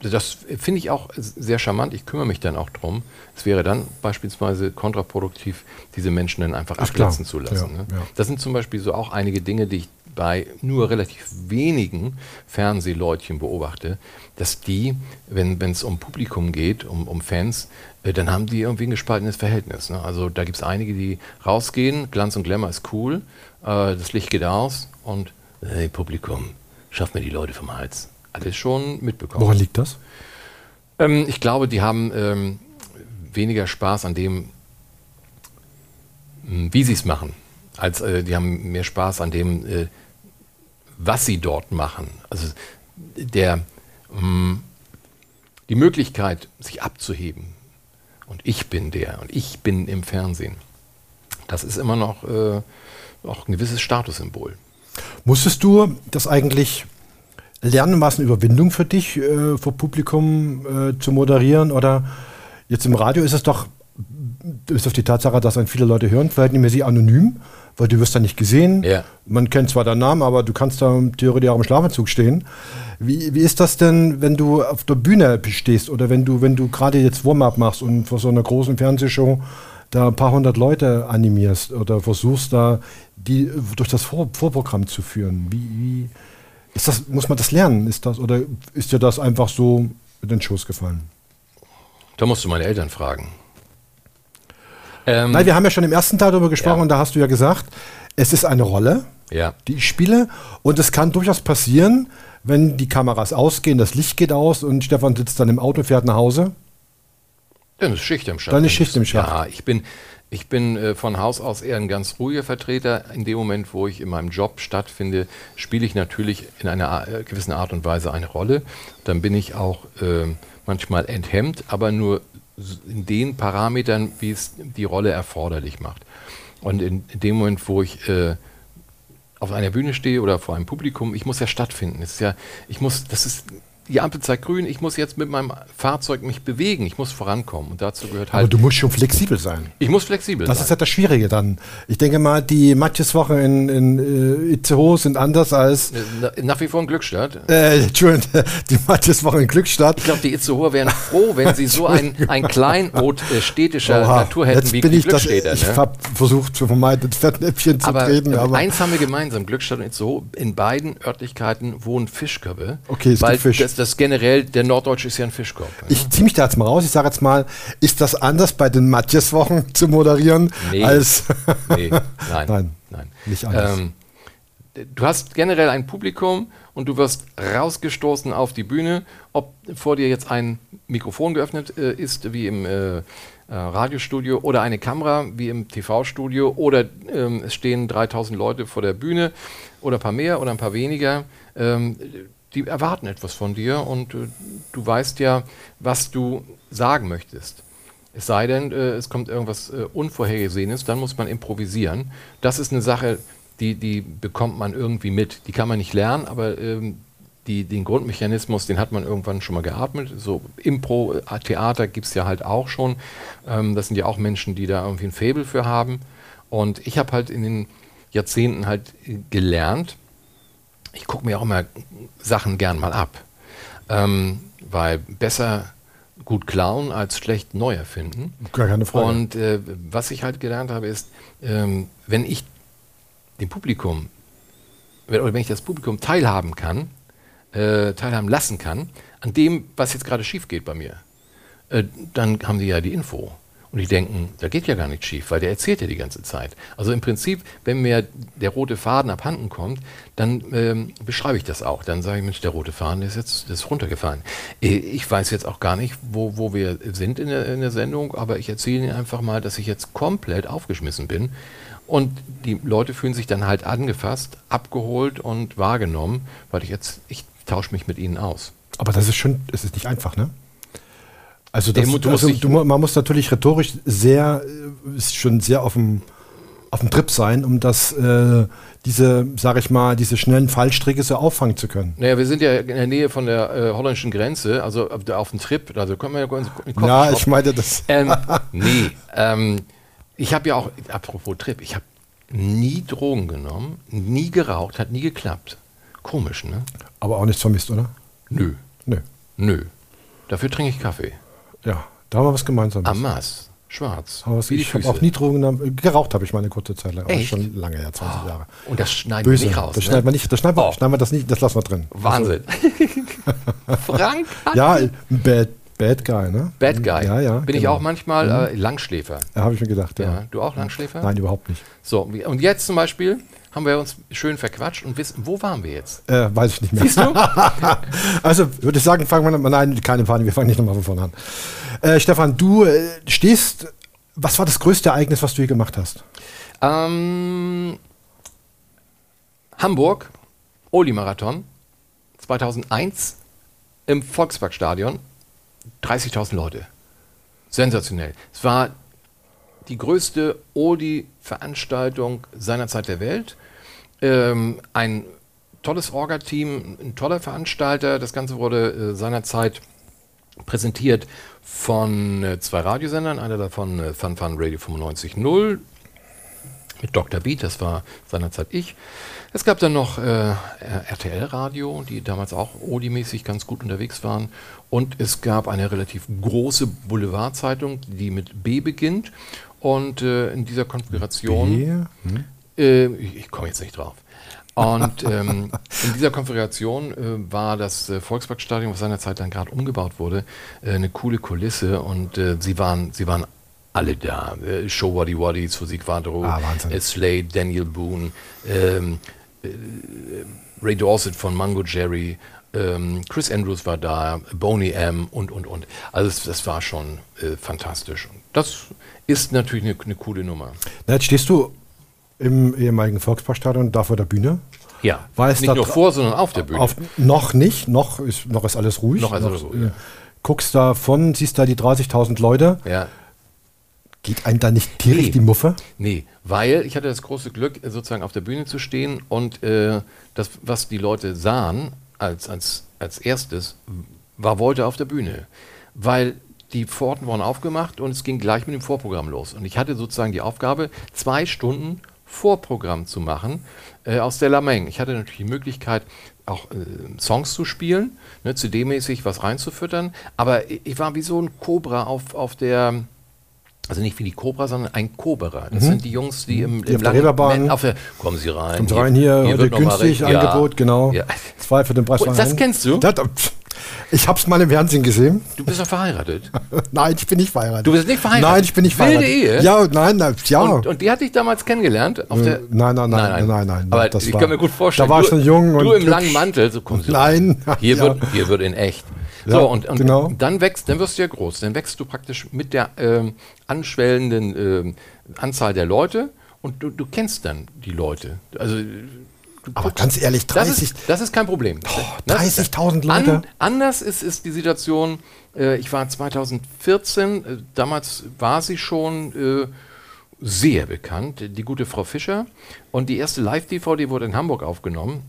das finde ich auch sehr charmant. Ich kümmere mich dann auch drum. Es wäre dann beispielsweise kontraproduktiv, diese Menschen dann einfach klar. abplatzen zu lassen. Ja, ne? ja. Das sind zum Beispiel so auch einige Dinge, die ich bei nur relativ wenigen Fernsehleutchen beobachte, dass die, wenn es um Publikum geht, um, um Fans, äh, dann haben die irgendwie ein gespaltenes Verhältnis. Ne? Also da gibt es einige, die rausgehen, Glanz und Glamour ist cool, äh, das Licht geht aus und hey, Publikum, schafft mir die Leute vom Hals. Alles schon mitbekommen. Woran liegt das? Ähm, ich glaube, die haben ähm, weniger Spaß an dem, wie sie es machen, als äh, die haben mehr Spaß an dem, äh, was sie dort machen. Also der, mh, die Möglichkeit, sich abzuheben. Und ich bin der und ich bin im Fernsehen. Das ist immer noch äh, auch ein gewisses Statussymbol. Musstest du das eigentlich lernen, war es eine Überwindung für dich, äh, vor Publikum äh, zu moderieren? Oder jetzt im Radio ist es doch, bis auf die Tatsache, dass ein viele Leute hören, verhältnismäßig anonym, weil du wirst da nicht gesehen. Ja. Man kennt zwar deinen Namen, aber du kannst da theoretisch auch im Schlafanzug stehen. Wie, wie ist das denn, wenn du auf der Bühne stehst oder wenn du, wenn du gerade jetzt Warm-up machst und vor so einer großen Fernsehshow da ein paar hundert Leute animierst oder versuchst da die durch das Vor Vorprogramm zu führen? Wie, wie ist das, muss man das lernen? Ist das, oder ist dir das einfach so, in den Schoß gefallen? Da musst du meine Eltern fragen. Ähm, Nein, wir haben ja schon im ersten Teil darüber gesprochen ja. und da hast du ja gesagt, es ist eine Rolle, ja. die ich spiele und es kann durchaus passieren, wenn die Kameras ausgehen, das Licht geht aus und Stefan sitzt dann im Auto und fährt nach Hause. Dann ist Schicht im Schacht. Dann ist Schicht im Schacht. Ja, ich bin, ich bin äh, von Haus aus eher ein ganz ruhiger Vertreter. In dem Moment, wo ich in meinem Job stattfinde, spiele ich natürlich in einer äh, gewissen Art und Weise eine Rolle. Dann bin ich auch äh, manchmal enthemmt, aber nur in den Parametern, wie es die Rolle erforderlich macht. Und in, in dem Moment, wo ich äh, auf einer Bühne stehe oder vor einem Publikum, ich muss ja stattfinden. Es ist ja, ich muss, das ist die Ampel zeigt grün, ich muss jetzt mit meinem Fahrzeug mich bewegen, ich muss vorankommen. Und dazu gehört halt. Aber du musst schon flexibel sein. Ich muss flexibel das sein. Das ist halt das Schwierige dann. Ich denke mal, die Matjeswochen in, in äh, Itzehoe sind anders als. Äh, nach wie vor in Glückstadt. Äh, Entschuldigung, [LAUGHS] die Matjeswochen in Glückstadt. Ich glaube, die Itzehoer wären froh, wenn sie so ein, ein Kleinod äh, städtischer Oha, Natur hätten wie bin die ich Glückstädter. Das, ich ne? habe versucht zu vermeiden, das Fettnäpfchen zu aber, treten. Aber eins haben wir gemeinsam: Glückstadt und Itzehoe. In beiden Örtlichkeiten wohnen Fischköpfe. Okay, es gibt Fisch. Das, das generell, der Norddeutsche ist ja ein Fischkorb. Ne? Ich ziehe mich da jetzt mal raus. Ich sage jetzt mal, ist das anders bei den Matjes-Wochen zu moderieren nee. als. [LAUGHS] nee, nein, nein, nein. Nicht anders. Ähm, du hast generell ein Publikum und du wirst rausgestoßen auf die Bühne, ob vor dir jetzt ein Mikrofon geöffnet äh, ist, wie im äh, äh, Radiostudio, oder eine Kamera, wie im TV-Studio, oder ähm, es stehen 3000 Leute vor der Bühne, oder ein paar mehr oder ein paar weniger. Ähm, die erwarten etwas von dir und äh, du weißt ja, was du sagen möchtest. Es sei denn, äh, es kommt irgendwas äh, Unvorhergesehenes, dann muss man improvisieren. Das ist eine Sache, die, die bekommt man irgendwie mit. Die kann man nicht lernen, aber ähm, die, den Grundmechanismus, den hat man irgendwann schon mal geatmet. So Impro-Theater gibt es ja halt auch schon. Ähm, das sind ja auch Menschen, die da irgendwie ein Faible für haben. Und ich habe halt in den Jahrzehnten halt gelernt, ich gucke mir auch immer Sachen gern mal ab. Ähm, weil besser gut klauen als schlecht neu erfinden. Gar keine Frage. Und äh, was ich halt gelernt habe, ist, ähm, wenn ich dem Publikum, oder wenn ich das Publikum teilhaben kann, äh, teilhaben lassen kann, an dem, was jetzt gerade schief geht bei mir, äh, dann haben die ja die Info. Und die denken, da geht ja gar nichts schief, weil der erzählt ja die ganze Zeit. Also im Prinzip, wenn mir der rote Faden abhanden kommt, dann ähm, beschreibe ich das auch. Dann sage ich, Mensch, der rote Faden ist jetzt ist runtergefallen. Äh, ich weiß jetzt auch gar nicht, wo, wo wir sind in der, in der Sendung, aber ich erzähle Ihnen einfach mal, dass ich jetzt komplett aufgeschmissen bin. Und die Leute fühlen sich dann halt angefasst, abgeholt und wahrgenommen, weil ich jetzt, ich tausche mich mit ihnen aus. Aber das ist schon, es ist nicht einfach, ne? Also, das, du also du, man muss natürlich rhetorisch sehr, äh, ist schon sehr auf dem, auf dem Trip sein, um das, äh, diese, sag ich mal, diese schnellen Fallstricke so auffangen zu können. Naja, wir sind ja in der Nähe von der äh, holländischen Grenze, also auf, auf dem Trip, also können wir ja kurz Ja, ich meine das. Ähm, [LAUGHS] nee, ähm, ich habe ja auch, apropos Trip, ich habe nie Drogen genommen, nie geraucht, hat nie geklappt. Komisch, ne? Aber auch nichts vermisst, oder? Nö. Nö. Nö. Dafür trinke ich Kaffee. Ja, da haben wir was gemeinsam. Amas, schwarz. Aber was, ich habe auch nie Drogen genommen. Geraucht habe ich mal eine kurze Zeit lang. Echt? Schon lange her, 20 oh. Jahre. Und das schneiden Böse. wir nicht raus. Das ne? schneiden wir nicht. Das schneiden wir, oh. schneiden wir das nicht. Das lassen wir drin. Wahnsinn. Also. [LAUGHS] Frank? ja, Bad, Bad Guy, ne? Bad Guy. Ja, ja. Bin genau. ich auch manchmal mhm. äh, Langschläfer. Ja, habe ich mir gedacht, ja. ja. Du auch Langschläfer? Nein, überhaupt nicht. So, und jetzt zum Beispiel haben wir uns schön verquatscht und wissen, wo waren wir jetzt? Äh, weiß ich nicht mehr. Siehst du? [LAUGHS] also würde ich sagen, fangen wir mal, nein, keine Panik, wir fangen nicht nochmal von vorne an. Äh, Stefan, du äh, stehst, was war das größte Ereignis, was du hier gemacht hast? Ähm, Hamburg, Oli-Marathon, 2001 im Volksparkstadion, 30.000 Leute. Sensationell. Es war die größte Oldie-Veranstaltung seinerzeit der Welt. Ähm, ein tolles Orga-Team, ein toller Veranstalter. Das Ganze wurde äh, seinerzeit präsentiert von äh, zwei Radiosendern, einer davon äh, Fun Fun Radio 95.0 mit Dr. Beat, das war seinerzeit ich. Es gab dann noch äh, RTL-Radio, die damals auch Odi-mäßig ganz gut unterwegs waren. Und es gab eine relativ große Boulevardzeitung, die mit B beginnt. Und äh, in dieser Konfiguration, hm? Äh, ich, komme jetzt nicht drauf. Und ähm, in dieser Konfiguration äh, war das äh, Volksparkstadion, was seinerzeit dann gerade umgebaut wurde, äh, eine coole Kulisse und äh, sie waren, sie waren alle da. Äh, Show Waddy Waddies, Physik Quadro, Ah, Slade, Daniel Boone, ähm, äh, Ray Dorset von Mango Jerry, ähm, Chris Andrews war da, Boney M und, und, und. Also das, das war schon äh, fantastisch. Und das ist natürlich eine, eine coole Nummer. Na, jetzt stehst du im ehemaligen Volksparkstadion da vor der Bühne. Ja, War es nicht nur vor, sondern auf der Bühne. Auf, noch nicht, noch ist, noch ist alles ruhig. Noch ist alles ruhig, äh, ja. Guckst da von, siehst da die 30.000 Leute. ja. Geht einem da nicht tierisch Nee. die Muffe? Nee, weil ich hatte das große Glück, sozusagen auf der Bühne zu stehen und äh, das, was die Leute sahen als, als, als erstes, war Wolte auf der Bühne. Weil die Pforten wurden aufgemacht und es ging gleich mit dem Vorprogramm los. Und ich hatte sozusagen die Aufgabe, zwei Stunden Vorprogramm zu machen äh, aus der Lameng. Ich hatte natürlich die Möglichkeit, auch äh, Songs zu spielen, ne, CD-mäßig was reinzufüttern, aber ich war wie so ein Cobra auf, auf der, also nicht wie die Cobra, sondern ein Cobra. Das sind die Jungs, die im, Mhm. Die im auf der Reeperbahn- auf der, kommen Sie rein. Kommt rein hier, heute günstig recht- ja, Angebot, genau. Ja. Zwei für den Preis von das kennst du? Das, ich hab's mal im Fernsehen gesehen. Du bist doch verheiratet. [LAUGHS] Nein, ich bin nicht verheiratet. Du bist nicht verheiratet? Nein, ich bin nicht Wilde verheiratet. Ehe? Ja, nein, na, ja. Und, und die hatte ich damals kennengelernt. Auf der, nein, nein, nein, nein, nein, nein, Aber das ich war- kann mir gut vorstellen. da war du, ich schon jung Du und im langen Mantel, so kommst du. Nein, [LAUGHS] Hier, ja. wird, hier wird in echt. Ja, so, und, und genau. dann wächst, dann wirst du ja groß. Dann wächst du praktisch mit der ähm, anschwellenden ähm, Anzahl der Leute und du, du kennst dann die Leute. Also du Aber guckst- ganz ehrlich, das 30 ist, das ist kein Problem. Das- 30.000 Leute. An, anders ist, ist die Situation, äh, ich war 2014, äh, damals war sie schon äh, sehr bekannt, die gute Frau Fischer. Und die erste Live-DVD wurde in Hamburg aufgenommen.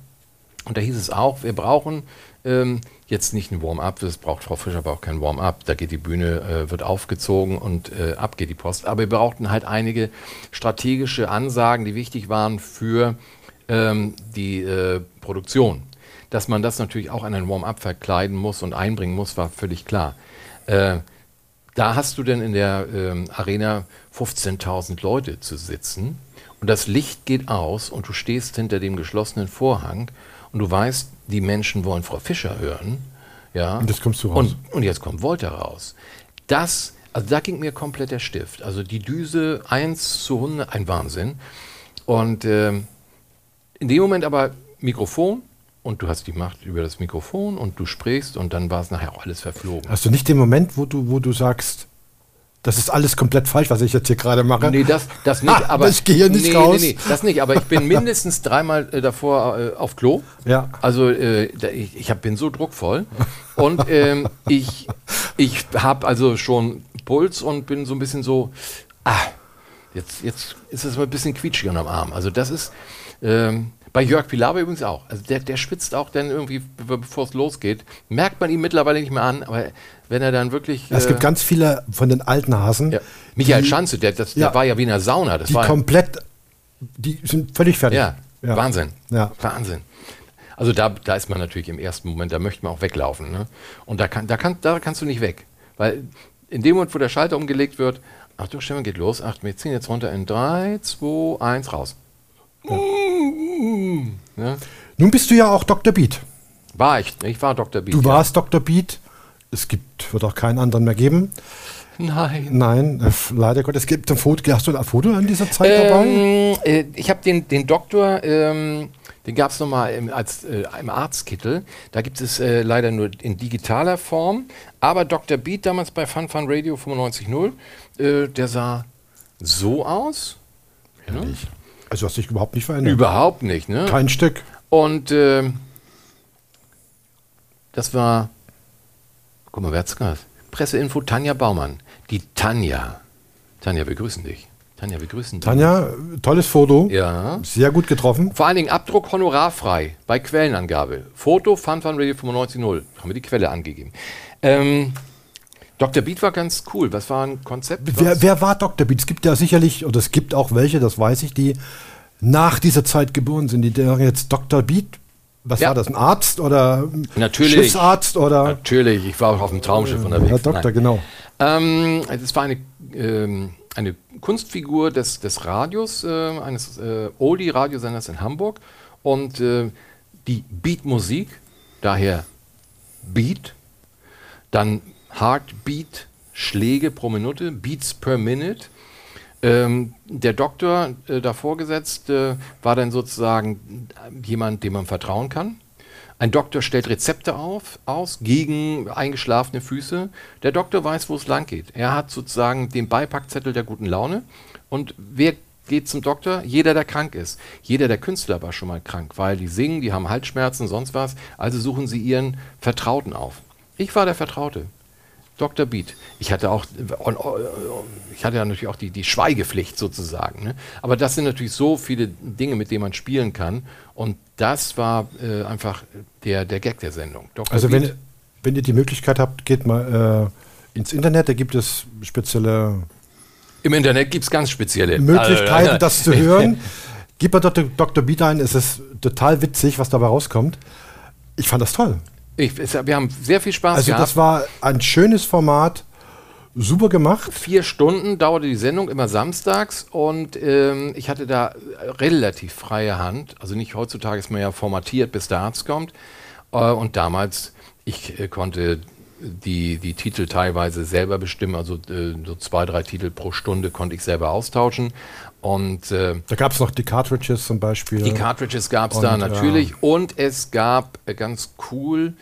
Und da hieß es auch, wir brauchen ähm, jetzt nicht ein Warm-up, das braucht Frau Fischer aber auch kein Warm-up. Da geht die Bühne, äh, wird aufgezogen und äh, ab geht die Post. Aber wir brauchten halt einige strategische Ansagen, die wichtig waren für ähm, die äh, Produktion. Dass man das natürlich auch an ein Warm-up verkleiden muss und einbringen muss, war völlig klar. Äh, da hast du denn in der ähm, Arena 15.000 Leute zu sitzen und das Licht geht aus und du stehst hinter dem geschlossenen Vorhang und du weißt, die Menschen wollen Frau Fischer hören. Ja. Und jetzt kommst du raus. Und, und jetzt kommt Wolter raus. Das, also da ging mir komplett der Stift. Also die Düse 1 zu 100, ein Wahnsinn. Und ähm, in dem Moment aber Mikrofon und du hast die Macht über das Mikrofon und du sprichst und dann war es nachher auch alles verflogen. Hast du nicht den Moment, wo du, wo du sagst, das ist alles komplett falsch, was ich jetzt hier gerade mache? Nee, das, das nicht, aber. ich gehe hier nicht nee, raus. Nee, nee, das nicht, aber ich bin [LAUGHS] mindestens dreimal äh, davor äh, auf Klo. Ja. Also äh, da, ich, ich hab, bin so druckvoll. Und ähm, ich, ich habe also schon Puls und bin so ein bisschen so, ah, jetzt, jetzt ist es mal ein bisschen quietschig am Arm. Also das ist. Ähm, bei Jörg Pilawa übrigens auch. Also der, der schwitzt auch dann irgendwie, be- bevor es losgeht. Merkt man ihm mittlerweile nicht mehr an, aber wenn er dann wirklich. es gibt äh, ganz viele von den alten Hasen, ja. Michael die, Schanze, der, das, Ja. der war ja wie in einer Sauna. Das die war, komplett, die sind völlig fertig. Ja, Wahnsinn. Ja. Wahnsinn. Also da, da ist man natürlich im ersten Moment, da möchte man auch weglaufen. Ne? Und da, kann, da, kann, da kannst du nicht weg. Weil in dem Moment, wo der Schalter umgelegt wird, Achtung, Stefan, geht los. Ach, wir ziehen jetzt runter in 3, 2, 1, raus. Ne? Nun bist du ja auch Dr. Beat. War ich, ich war Dr. Beat. Du ja. warst Dr. Beat. Es gibt, wird auch keinen anderen mehr geben. Nein. Nein, äh, leider Gott, es gibt ein Foto. Hast du ein Foto an dieser Zeit dabei? Ähm, äh, ich habe den, den Doktor, ähm, den gab es nochmal im, als, äh, im Arztkittel. Da gibt es äh, leider nur in digitaler Form. Aber Dr. Beat damals bei Fun Fun Radio 95.0, äh, der sah so aus. Also hast dich überhaupt nicht verändert. Überhaupt nicht, ne? Kein Stück. Und ähm, das war, guck mal, wer hat's gemacht? Presseinfo Tanja Baumann. Die Tanja. Tanja, wir grüßen dich. Tanja, wir grüßen dich. Tanja, tolles Foto. Ja. Sehr gut getroffen. Vor allen Dingen Abdruck honorarfrei bei Quellenangabe. Foto Fun Fun Radio 95.0. Haben wir die Quelle angegeben. Ähm, Dr. Beat war ganz cool. Was war ein Konzept? Wer, wer war Dr. Beat? Es gibt ja sicherlich, oder es gibt auch welche, das weiß ich, die nach dieser Zeit geboren sind. Die sagen jetzt Dr. Beat. Was Ja. war das? Ein Arzt oder Natürlich. Schiffsarzt oder Natürlich, ich war auch auf dem Traumschiff unterwegs. Herr Doktor, Nein. genau. Ähm, es war eine, ähm, eine Kunstfigur des, des Radios, äh, eines äh, Oldie-Radiosenders in Hamburg. Und äh, die Beatmusik, daher Beat, dann Heartbeat, Schläge pro Minute, Beats per Minute. Ähm, der Doktor äh, davor gesetzt äh, war dann sozusagen jemand, dem man vertrauen kann. Ein Doktor stellt Rezepte auf, aus gegen eingeschlafene Füße. Der Doktor weiß, wo es lang geht. Er hat sozusagen den Beipackzettel der guten Laune. Und wer geht zum Doktor? Jeder, der krank ist. Jeder der Künstler war schon mal krank, weil die singen, die haben Halsschmerzen, sonst was. Also suchen sie ihren Vertrauten auf. Ich war der Vertraute. Dr. Beat. Ich hatte auch, ich hatte ja natürlich auch die, die Schweigepflicht sozusagen. Ne? Aber das sind natürlich so viele Dinge, mit denen man spielen kann. Und das war äh, einfach der, der Gag der Sendung. Dr. Also wenn, wenn ihr die Möglichkeit habt, geht mal äh, ins Internet, da gibt es spezielle... Im Internet gibt es ganz spezielle Möglichkeiten, also, das zu hören. [LAUGHS] Gib mal Dr. Dr. Beat ein, es ist total witzig, was dabei rauskommt. Ich fand das toll. Ich, wir haben sehr viel Spaß also gehabt. Also das war ein schönes Format, super gemacht. Vier Stunden dauerte die Sendung, immer samstags. Und ähm, ich hatte da relativ freie Hand. Also nicht heutzutage ist man ja formatiert, bis der Arzt kommt. Äh, und damals, ich äh, konnte die, die Titel teilweise selber bestimmen. Also äh, so zwei, drei Titel pro Stunde konnte ich selber austauschen. Und, äh, da gab es noch die Cartridges zum Beispiel. Die Cartridges gab es da natürlich. Ja. Und es gab äh, ganz cool,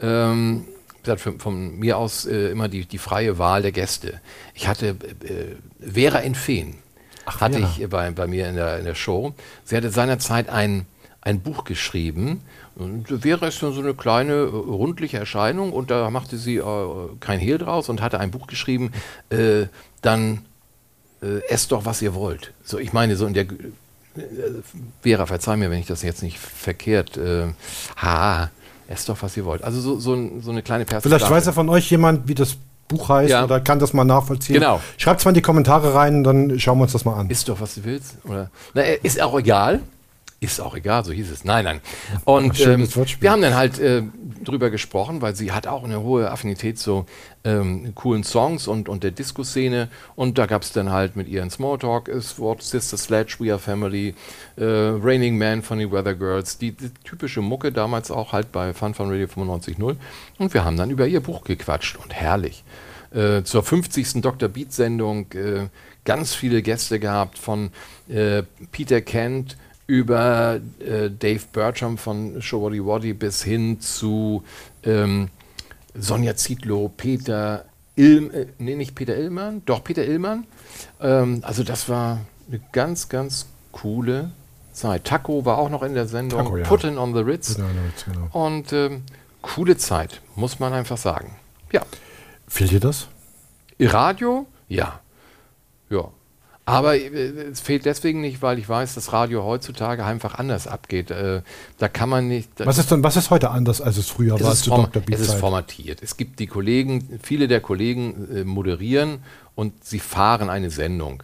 ähm, von, von, mir aus äh, immer die, die freie Wahl der Gäste. Ich hatte äh, Vera in Feen, Ach, hatte ja. ich bei, bei mir in der, in der Show. Sie hatte seinerzeit ein, ein Buch geschrieben. Und Vera ist so eine kleine, äh, rundliche Erscheinung und da machte sie äh, kein Hehl draus und hatte ein Buch geschrieben, äh, dann äh, esst doch, was ihr wollt. So, ich meine, so in der. Äh, Vera, verzeih mir, wenn ich das jetzt nicht verkehrt. Äh, ha, esst doch, was ihr wollt. Also so, so, so eine kleine Perspektive. Vielleicht weiß ja von euch jemand, wie das Buch heißt ja. oder kann das mal nachvollziehen. Genau. Schreibt es mal in die Kommentare rein, dann schauen wir uns das mal an. Ist doch, was du willst. Oder? Na, äh, ist auch egal. Ist auch egal, so hieß es. Nein, nein. Und ähm, wir haben dann halt äh, drüber gesprochen, weil sie hat auch eine hohe Affinität zu ähm, coolen Songs und, und der Disco-Szene. Und da gab es dann halt mit ihren Smalltalk, es Wort Sister Sledge, We Are Family, äh, Raining Man von den Weather Girls, die, die, typische Mucke damals auch halt bei Fun Fun Radio 95.0. Und wir haben dann über ihr Buch gequatscht und herrlich. Äh, zur 50. Dr. Beat-Sendung äh, ganz viele Gäste gehabt von äh, Peter Kent, über äh, Dave Bertram von Showody Waddy bis hin zu ähm, Sonja Zietlow, Peter Ilm, äh, nee, nicht Peter Illmann, doch Peter Illmann. Ähm, also das war eine ganz, ganz coole Zeit. Taco war auch noch in der Sendung, Taco, ja. Putin on the Ritz. Genau. Und ähm, coole Zeit, muss man einfach sagen. Ja. Fehlt dir das? Radio? Ja. Aber äh, es fehlt deswegen nicht, weil ich weiß, dass Radio heutzutage einfach anders abgeht. Äh, da kann man nicht. Was ist denn, was ist heute anders, als es früher es war zu Dr. Es ist formatiert. Es gibt die Kollegen, viele der Kollegen äh, moderieren und sie fahren eine Sendung.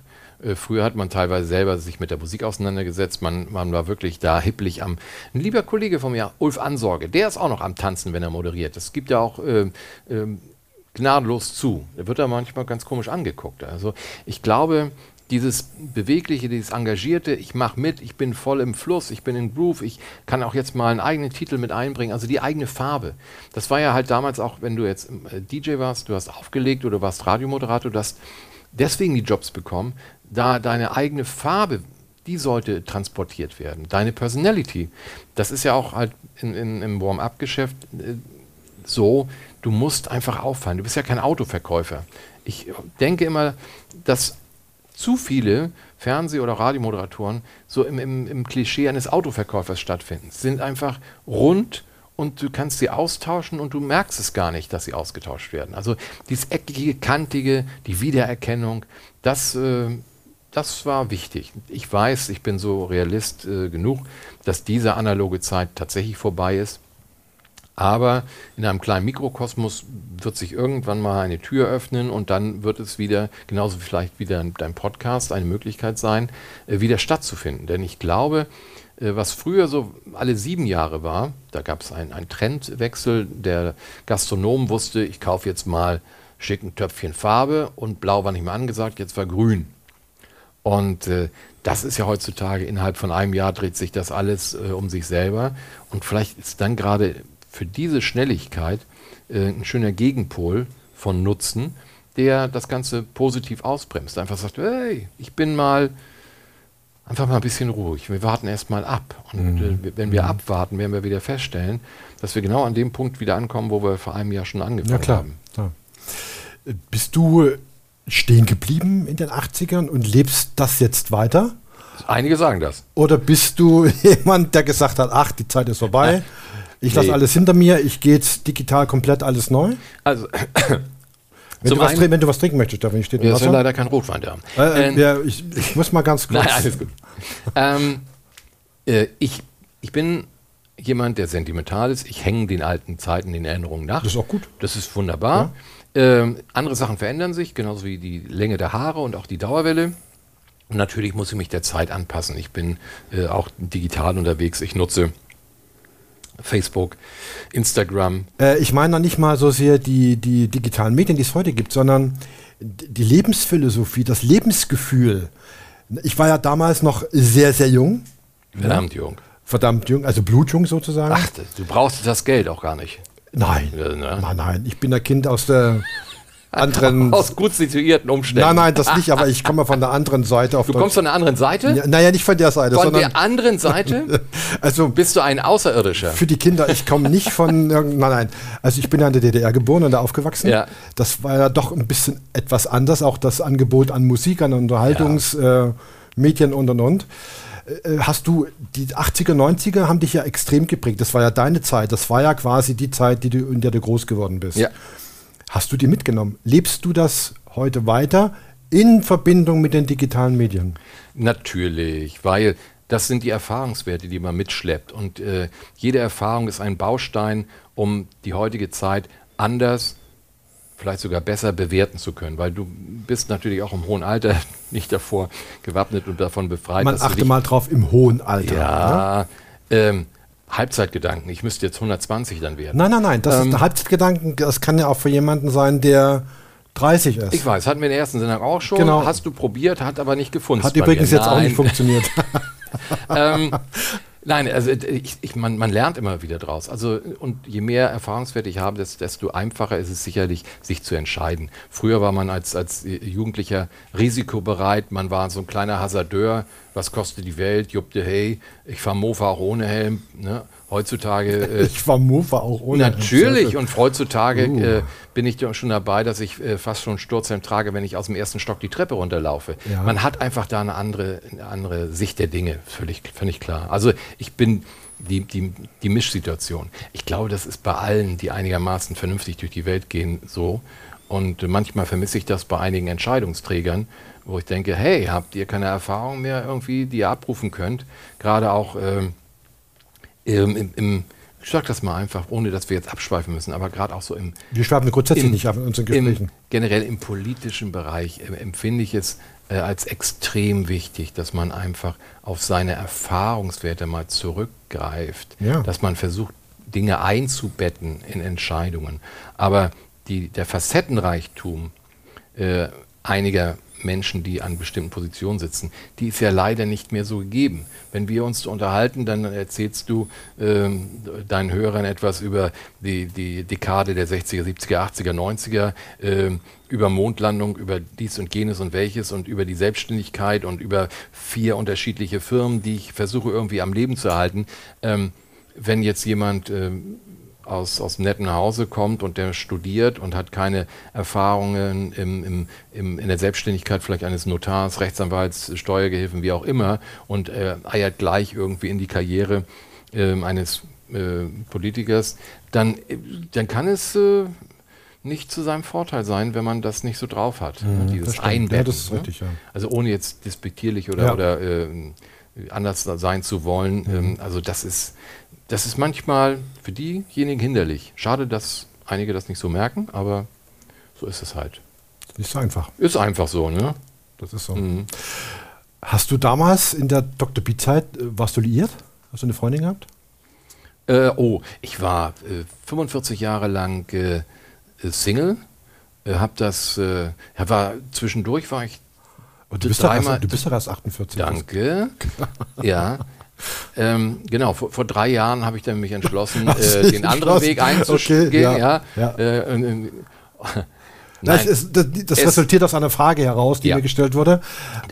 Früher hat man teilweise selber sich mit der Musik auseinandergesetzt. Man, man war wirklich da hipplich am. Ein lieber Kollege von mir, Ulf Ansorge, der ist auch noch am Tanzen, wenn er moderiert. Es gibt ja auch äh, äh, gnadenlos zu. Der wird da manchmal ganz komisch angeguckt. Also ich glaube, dieses Bewegliche, dieses Engagierte, ich mache mit, ich bin voll im Fluss, ich bin in Groove, ich kann auch jetzt mal einen eigenen Titel mit einbringen, also die eigene Farbe. Das war ja halt damals auch, wenn du jetzt äh, DJ warst, du hast aufgelegt oder warst Radiomoderator, du hast deswegen die Jobs bekommen, da deine eigene Farbe, die sollte transportiert werden. Deine Personality, das ist ja auch halt in, in, im Warm-up-Geschäft äh, so, du musst einfach auffallen. Du bist ja kein Autoverkäufer. Ich denke immer, dass zu viele Fernseh- oder Radiomoderatoren so im, im, im Klischee eines Autoverkäufers stattfinden. Sie sind einfach rund und du kannst sie austauschen und du merkst es gar nicht, dass sie ausgetauscht werden. Also dieses eckige, kantige, die Wiedererkennung, das, äh, das war wichtig. Ich weiß, ich bin so realist äh, genug, dass diese analoge Zeit tatsächlich vorbei ist. Aber in einem kleinen Mikrokosmos wird sich irgendwann mal eine Tür öffnen und dann wird es wieder, genauso wie vielleicht wieder dein Podcast, eine Möglichkeit sein, äh, wieder stattzufinden. Denn ich glaube, äh, was früher so alle sieben Jahre war, da gab es einen, einen Trendwechsel. Der Gastronom wusste, ich kaufe jetzt mal schicken Töpfchen Farbe und blau war nicht mehr angesagt, jetzt war grün. Und äh, das ist ja heutzutage, innerhalb von einem Jahr dreht sich das alles äh, um sich selber. Und vielleicht ist dann gerade für diese Schnelligkeit äh, ein schöner Gegenpol von Nutzen, der das Ganze positiv ausbremst. Einfach sagt, hey, ich bin mal einfach mal ein bisschen ruhig. Wir warten erst mal ab. Und mhm. äh, wenn wir mhm. abwarten, werden wir wieder feststellen, dass wir genau an dem Punkt wieder ankommen, wo wir vor einem Jahr schon angefangen ja, haben. Klar. Bist du stehen geblieben in den 80ern und lebst das jetzt weiter? Einige sagen das. Oder bist du [LAUGHS] jemand, der gesagt hat, ach, die Zeit ist vorbei, ich lasse alles hinter mir, ich gehe jetzt digital komplett alles neu? Also, [COUGHS] wenn, du was, wenn du was trinken möchtest, darf ich steht Wir sind leider kein Rotwein da. Äh, äh, ja, ich, ich, muss mal ganz [LAUGHS] kurz. Nein, alles gut. ähm, äh, ich, ich bin jemand, der sentimental ist. Ich hänge den alten Zeiten in Erinnerungen nach. Das ist auch gut. Das ist wunderbar. Ja. Ähm, andere Sachen verändern sich, genauso wie die Länge der Haare und auch die Dauerwelle. Und natürlich muss ich mich der Zeit anpassen. Ich bin äh, auch digital unterwegs. Ich nutze Facebook, Instagram. Äh, ich meine noch nicht mal so sehr die, die digitalen Medien, die es heute gibt, sondern die Lebensphilosophie, das Lebensgefühl. Ich war ja damals noch sehr, sehr jung. Verdammt jung. Verdammt jung, also blutjung sozusagen. Ach, du brauchst das Geld auch gar nicht. Nein, ja, ne? nein, nein. Ich bin ein Kind aus der anderen. [LAUGHS] Aus gut situierten Umständen. Nein, nein, das nicht, aber [LAUGHS] ich komme von der anderen Seite. du kommst von der anderen Seite? Ja, naja, nicht von der Seite. Von der anderen Seite? [LAUGHS] also bist du ein Außerirdischer? Für die Kinder, ich komme nicht von. Nein, nein. Also ich bin ja in der DDR geboren und da aufgewachsen. Ja. Das war ja doch ein bisschen etwas anders, auch das Angebot an Musik, an Unterhaltungsmedien ja. äh, und und und äh, hast du die 80er, 90er haben dich ja extrem geprägt. Das war ja deine Zeit. Das war ja quasi die Zeit, die du, in der du groß geworden bist. Ja. Hast du die mitgenommen? Lebst du das heute weiter in Verbindung mit den digitalen Medien? Natürlich, weil das sind die Erfahrungswerte, die man mitschleppt. Und äh, jede Erfahrung ist ein Baustein, um die heutige Zeit anders, vielleicht sogar besser bewerten zu können. Weil du bist natürlich auch im hohen Alter [LAUGHS] nicht davor gewappnet und davon befreit. Man achte mal drauf, im hohen Alter. Ja, ne? ähm, Halbzeitgedanken. Ich müsste jetzt 120 dann werden. Nein, nein, nein. Das ähm, ist Halbzeitgedanken. Das kann ja auch für jemanden sein, der 30 ist. Ich weiß, hatten wir in der ersten Sendung auch schon. Genau. Hast du probiert, hat aber nicht gefunden. Hat übrigens jetzt auch nicht funktioniert. [LAUGHS] [LAUGHS] ähm, Nein, also ich, ich, man, man, lernt immer wieder draus. Also und je mehr Erfahrungswerte ich habe, desto einfacher ist es sicherlich, sich zu entscheiden. Früher war man als, als Jugendlicher risikobereit, man war so ein kleiner Hasardeur, was kostet die Welt, juppte, hey, ich fahre Mofa auch ohne Helm. Ne? Heutzutage. [LAUGHS] Äh, ich war Mofa auch ohne Natürlich, und heutzutage uh. äh, bin ich schon dabei, dass ich äh, fast schon Sturzhelm trage, wenn ich aus dem ersten Stock die Treppe runterlaufe. Ja. Man hat einfach da eine andere, eine andere Sicht der Dinge, völlig, völlig klar. Also ich bin die, die, die Mischsituation. Ich glaube, das ist bei allen, die einigermaßen vernünftig durch die Welt gehen, so. Und manchmal vermisse ich das bei einigen Entscheidungsträgern, wo ich denke, hey, habt ihr keine Erfahrung mehr irgendwie, die ihr abrufen könnt? Gerade auch ähm, im, im, ich sage das mal einfach, ohne dass wir jetzt abschweifen müssen, aber gerade auch so im. Wir schweifen grundsätzlich im, nicht ab in unseren Gesprächen. Im, generell im politischen Bereich äh, empfinde ich es äh, als extrem wichtig, dass man einfach auf seine Erfahrungswerte mal zurückgreift, ja. dass man versucht, Dinge einzubetten in Entscheidungen. Aber die, der Facettenreichtum äh, einiger Menschen, die an bestimmten Positionen sitzen, die ist ja leider nicht mehr so gegeben. Wenn wir uns unterhalten, dann erzählst du ähm, deinen Hörern etwas über die, die Dekade der 60er, 70er, 80er, 90er, ähm, über Mondlandung, über dies und jenes und welches und über die Selbstständigkeit und über vier unterschiedliche Firmen, die ich versuche irgendwie am Leben zu erhalten. Ähm, wenn jetzt jemand ähm, aus, aus einem netten Hause kommt und der studiert und hat keine Erfahrungen im, im, im, in der Selbstständigkeit vielleicht eines Notars, Rechtsanwalts, Steuergehilfen, wie auch immer und äh, eiert gleich irgendwie in die Karriere äh, eines äh, Politikers, dann, dann kann es äh, nicht zu seinem Vorteil sein, wenn man das nicht so drauf hat. Mhm, dieses Einbetten. Ja, das ist ne? richtig, ja. Also ohne jetzt despektierlich oder, ja. oder äh, anders sein zu wollen. Mhm. Ähm, also das ist das ist manchmal für diejenigen hinderlich. Schade, dass einige das nicht so merken, aber so ist es halt. Ist einfach. Ist einfach so, ne? Das ist so. Mhm. Hast du damals in der Dr. B-Zeit, äh, warst du liiert? Hast du eine Freundin gehabt? Äh, oh, ich war äh, 45 Jahre lang äh, Single, äh, hab das, äh, war zwischendurch war ich Und du, bist doch erst, du bist doch erst 48. Danke. ja. Ähm, genau, vor, vor, drei Jahren habe ich dann mich entschlossen, [LAUGHS] äh, den anderen Weg einzuschlagen. Okay, ja, ja. Äh, äh, das, ist, das, das resultiert aus einer Frage heraus, die ja. mir gestellt wurde.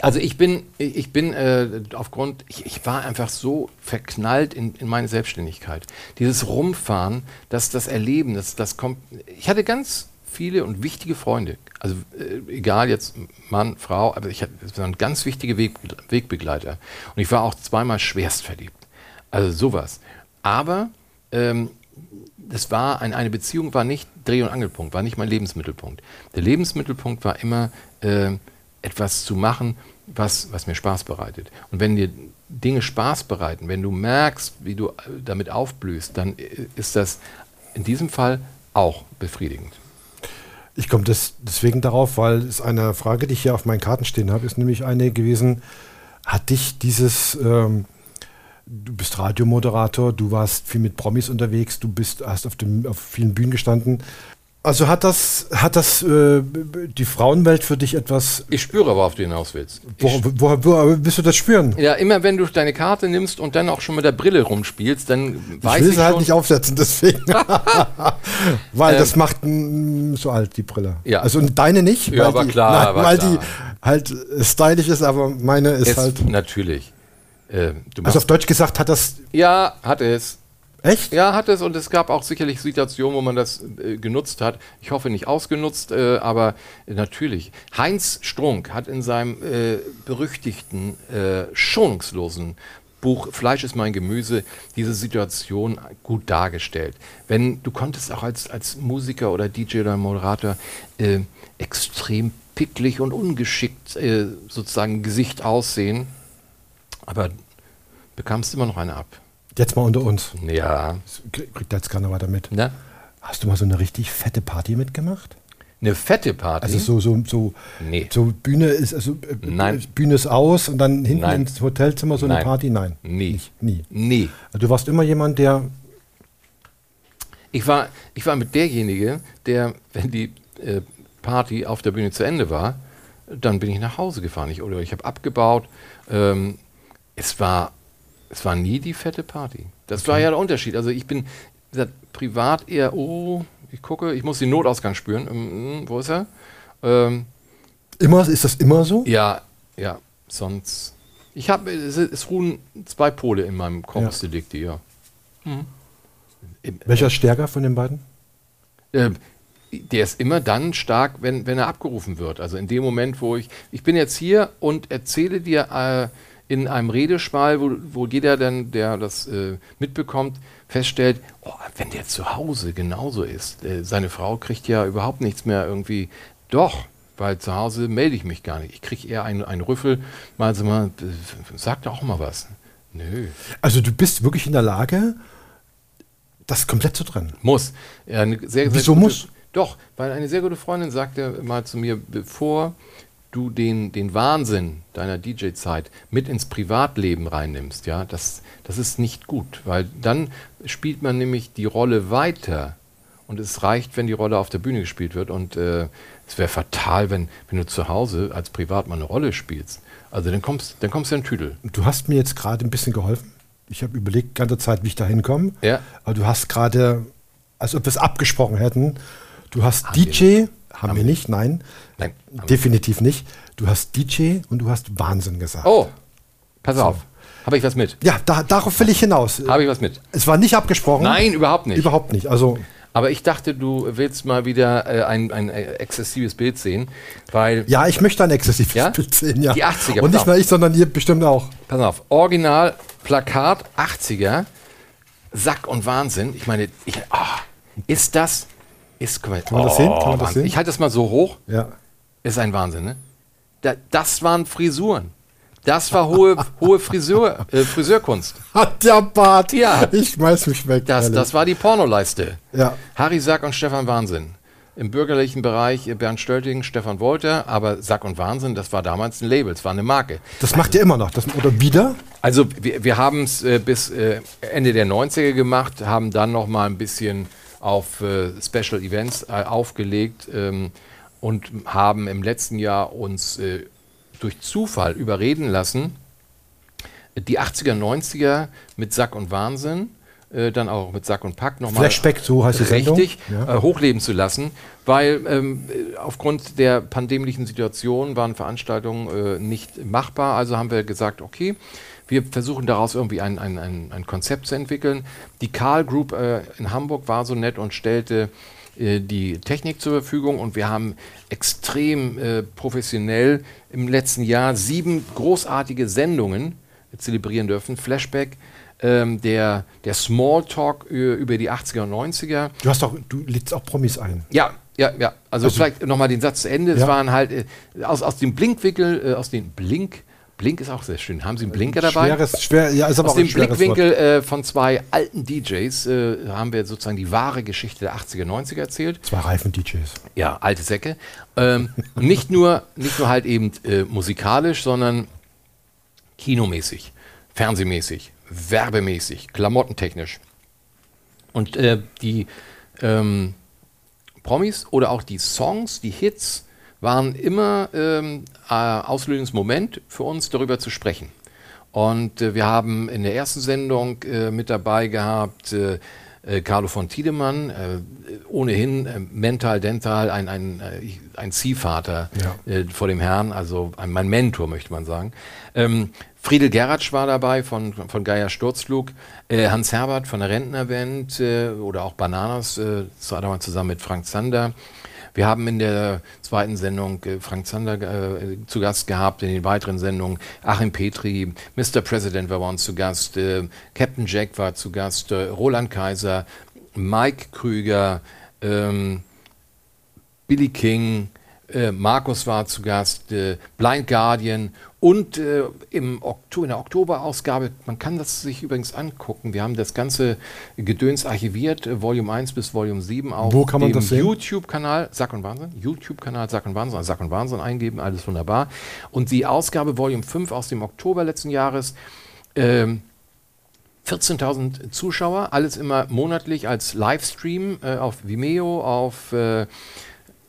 Also ich bin, ich bin äh, aufgrund, ich, ich, war einfach so verknallt in, in, meine Selbstständigkeit. Dieses Rumfahren, das, das Erleben, das, das kommt. Ich hatte ganz viele und wichtige Freunde. Also äh, egal jetzt Mann, Frau, aber ich hatte waren ganz wichtige Weg, Wegbegleiter. Und ich war auch zweimal schwerst verliebt. Also sowas. Aber ähm, das war ein, eine Beziehung war nicht Dreh- und Angelpunkt, war nicht mein Lebensmittelpunkt. Der Lebensmittelpunkt war immer äh, etwas zu machen, was, was mir Spaß bereitet. Und wenn dir Dinge Spaß bereiten, wenn du merkst, wie du äh, damit aufblühst, dann äh, ist das in diesem Fall auch befriedigend. Ich komme des, deswegen darauf, weil es eine Frage, die ich hier auf meinen Karten stehen habe, ist nämlich eine gewesen, hat dich dieses ähm, du bist Radiomoderator, du warst viel mit Promis unterwegs, du bist, hast auf, dem, auf vielen Bühnen gestanden. Also hat das, hat das äh, die Frauenwelt für dich etwas. Ich spüre, worauf du hinaus willst. Wo, wo, wo, willst du das spüren? Ja, immer wenn du deine Karte nimmst und dann auch schon mit der Brille rumspielst, dann ich weiß ich. will sie halt nicht aufsetzen, deswegen. [LAUGHS] weil ähm, das macht mh, so alt, die Brille. Ja. Also deine nicht, ja, aber die, klar, nein, weil klar. die halt stylisch ist, aber meine ist es, halt. Natürlich. Äh, also auf Deutsch gesagt hat das. Ja, hat es. Echt? Ja, hat es und es gab auch sicherlich Situationen, wo man das äh, genutzt hat. Ich hoffe nicht ausgenutzt, äh, aber natürlich. Heinz Strunk hat in seinem äh, berüchtigten, äh, schonungslosen Buch Fleisch ist mein Gemüse diese Situation gut dargestellt. Wenn du konntest auch als, als Musiker oder DJ oder Moderator äh, extrem picklig und ungeschickt äh, sozusagen Gesicht aussehen aber bekamst immer noch eine ab. Jetzt mal unter uns. Ja. Kriegt jetzt keiner weiter mit. Na? Hast du mal so eine richtig fette Party mitgemacht? Eine fette Party? Also so, so, so, nee. so Bühne ist, also äh, Nein. Bühne ist aus und dann hinten Nein. ins Hotelzimmer so Nein. eine Party? Nein. Nie. Nicht, nie. Nie. Also du warst immer jemand, der. Ich war, ich war mit derjenige, der, wenn die äh, Party auf der Bühne zu Ende war, dann bin ich nach Hause gefahren. Ich, oder ich habe abgebaut. Ähm, es war, es war nie die fette Party. Das okay. war ja der Unterschied. Also ich bin gesagt, privat eher, oh, ich gucke, ich muss den Notausgang spüren. Ähm, wo ist er? Ähm, immer, ist das immer so? Ja, ja, sonst. Ich habe, es, es, ruhen zwei Pole in meinem Corpus ja. Delicti, ja. Mhm. Welcher ist stärker von den beiden? Ähm, der ist immer dann stark, wenn, wenn er abgerufen wird. Also in dem Moment, wo ich, ich bin jetzt hier und erzähle dir äh, in einem Redeschwall, wo, wo jeder dann, der das äh, mitbekommt, feststellt, oh, wenn der zu Hause genauso ist, äh, seine Frau kriegt ja überhaupt nichts mehr irgendwie, doch, weil zu Hause melde ich mich gar nicht. Ich kriege eher einen, einen Rüffel, mal so mal, äh, sag doch auch mal was. Nö. Also du bist wirklich in der Lage, das komplett zu trennen? Muss. Ja, sehr, sehr Wieso gute, muss? Doch, weil eine sehr gute Freundin sagte mal zu mir, bevor du den, den Wahnsinn deiner DJ-Zeit mit ins Privatleben reinnimmst, ja, das, das ist nicht gut, weil dann spielt man nämlich die Rolle weiter und es reicht, wenn die Rolle auf der Bühne gespielt wird und äh, es wäre fatal, wenn, wenn du zu Hause als Privatmann eine Rolle spielst. Also dann kommst, dann kommst du in den Tüdel. Du hast mir jetzt gerade ein bisschen geholfen. Ich habe überlegt, die ganze Zeit, wie ich da hinkomme. Ja. Aber du hast gerade, als ob wir es abgesprochen hätten, du hast Haben DJ, haben, haben wir nicht, nein. Nein. Definitiv nicht. Du hast DJ und du hast Wahnsinn gesagt. Oh, pass so. auf. Habe ich was mit? Ja, da, darauf will ich hinaus. Habe ich was mit? Es war nicht abgesprochen. Nein, überhaupt nicht. Überhaupt nicht. Also aber ich dachte, du willst mal wieder äh, ein, ein äh, exzessives Bild sehen, weil... Ja, ich möchte ein exzessives ja? Bild sehen, ja. Die 80er. Und nicht nur ich, sondern ihr bestimmt auch. Pass auf, Original, Plakat, 80er, Sack und Wahnsinn. Ich meine, ich, oh, ist das ist, Kann man das sehen? Kann man das sehen? Ich halte das mal so hoch. Ja. Ist ein Wahnsinn, ne? Da, das waren Frisuren. Das war hohe, [LAUGHS] hohe Friseur, äh, Friseurkunst. Hat der Bart. Ja. Ich schmeiß mich weg. Das, das war die Pornoleiste. Ja. Harry Sack und Stefan Wahnsinn. Im bürgerlichen Bereich äh, Bernd Stölting, Stefan Wolter, aber Sack und Wahnsinn, das war damals ein Label, es war eine Marke. Das macht ihr immer noch, das, oder wieder? Also wir, wir haben es äh, bis äh, Ende der 90er gemacht, haben dann noch mal ein bisschen auf äh, Special Events äh, aufgelegt ähm, und haben im letzten Jahr uns äh, durch Zufall überreden lassen, die 80er, 90er mit Sack und Wahnsinn, äh, dann auch mit Sack und Pack nochmal Flashback, so heißt richtig Ja. äh, hochleben zu lassen, weil ähm, äh, aufgrund der pandemischen Situation waren Veranstaltungen äh, nicht machbar. Also haben wir gesagt, okay, wir versuchen daraus irgendwie ein, ein, ein, ein Konzept zu entwickeln. Die Karl Group äh, in Hamburg war so nett und stellte äh, die Technik zur Verfügung und wir haben extrem äh, professionell im letzten Jahr sieben großartige Sendungen zelebrieren dürfen. Flashback, ähm, der, der Smalltalk äh, über die 80er und 90er. Du hast doch, du lädst auch Promis ein. Ja, ja, ja. Also, vielleicht nochmal den Satz zu Ende. Es Ja. waren halt äh, aus, aus dem Blinkwinkel, äh, aus dem Blink, Blink ist auch sehr schön. Haben Sie einen Blinker dabei? Schweres, schwer, ja, ist aber Aus auch dem. Blickwinkel äh, von zwei alten DJs äh, haben wir sozusagen die wahre Geschichte der 80er, 90er erzählt. Zwei Reifen-DJs. Ja, alte Säcke. Ähm, [LAUGHS] nicht nur, nicht nur halt eben äh, musikalisch, sondern kinomäßig, fernsehmäßig, werbemäßig, klamottentechnisch. Und äh, die ähm, Promis oder auch die Songs, die Hits, waren immer ähm, äh, auslösendes Moment für uns, darüber zu sprechen. Und äh, wir haben in der ersten Sendung äh, mit dabei gehabt äh, äh, Carlo von Tiedemann, äh, ohnehin mental, dental, ein, ein, ein Ziehvater Ja. vor dem Herrn, also ein, mein Mentor, möchte man sagen. Ähm, Friedel Geratsch war dabei von, von Geier Sturzflug, äh, Hans Herbert von der Rentnerband äh, oder auch Bananas, äh, das war damals zusammen mit Frank Zander. Wir haben in der zweiten Sendung äh, Frank Zander äh, zu Gast gehabt, in den weiteren Sendungen Achim Petri, Mr. President war uns zu Gast, äh, Captain Jack war zu Gast, äh, Roland Kaiser, Mike Krüger, ähm, Billy King, äh, Markus war zu Gast, äh, Blind Guardian und äh, im Oktober, in der Oktoberausgabe, man kann das sich übrigens angucken, wir haben das ganze Gedöns archiviert, äh, Volume 1 bis Volume 7 auf Wo kann man dem? YouTube-Kanal Sack und Wahnsinn, YouTube-Kanal Sack und Wahnsinn, Sack und Wahnsinn eingeben, alles wunderbar. Und die Ausgabe Volume 5 aus dem Oktober letzten Jahres, ähm, 14.000 Zuschauer, alles immer monatlich als Livestream äh, auf Vimeo, auf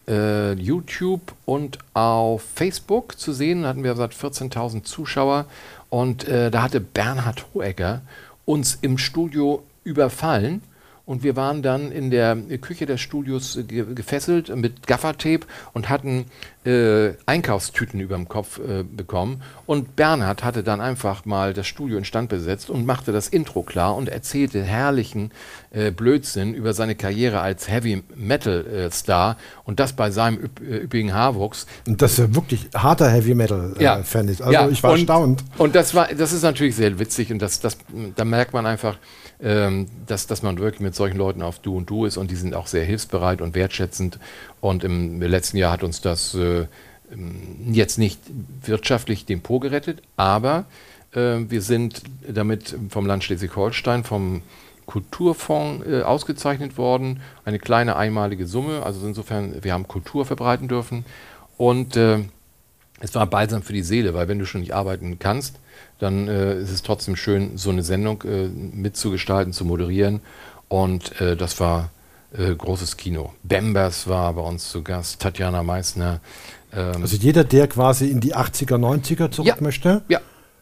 äh, YouTube und auf Facebook zu sehen. Da hatten wir seit 14.000 Zuschauer und äh, da hatte Bernhard Hohecker uns im Studio überfallen und wir waren dann in der Küche des Studios äh, ge gefesselt mit Gaffertape und hatten äh, Einkaufstüten über dem Kopf äh, bekommen. Und Bernhard hatte dann einfach mal das Studio instand besetzt und machte das Intro klar und erzählte herrlichen äh, Blödsinn über seine Karriere als Heavy Metal äh, Star und das bei seinem üpp äh, üppigen Haarwuchs. Und das ist ja wirklich harter Heavy Metal Ja. äh, Fan ist. Also Ja, ich war und, erstaunt. Und das war, das ist natürlich sehr witzig und das, das, da merkt man einfach, ähm, dass, dass man wirklich mit solchen Leuten auf Du und Du ist und die sind auch sehr hilfsbereit und wertschätzend. Und im letzten Jahr hat uns das äh, jetzt nicht wirtschaftlich den Po gerettet, aber äh, wir sind damit vom Land Schleswig-Holstein, vom Kulturfonds äh, ausgezeichnet worden. Eine kleine einmalige Summe. Also insofern, wir haben Kultur verbreiten dürfen. Und äh, es war balsam für die Seele, weil wenn du schon nicht arbeiten kannst, dann äh, ist es trotzdem schön, so eine Sendung äh, mitzugestalten, zu moderieren. Und äh, das war äh, großes Kino. Bembers war bei uns zu Gast, Tatjana Meissner. Ähm, Also jeder, der quasi in die 80er, 90er zurück Ja. möchte, ja,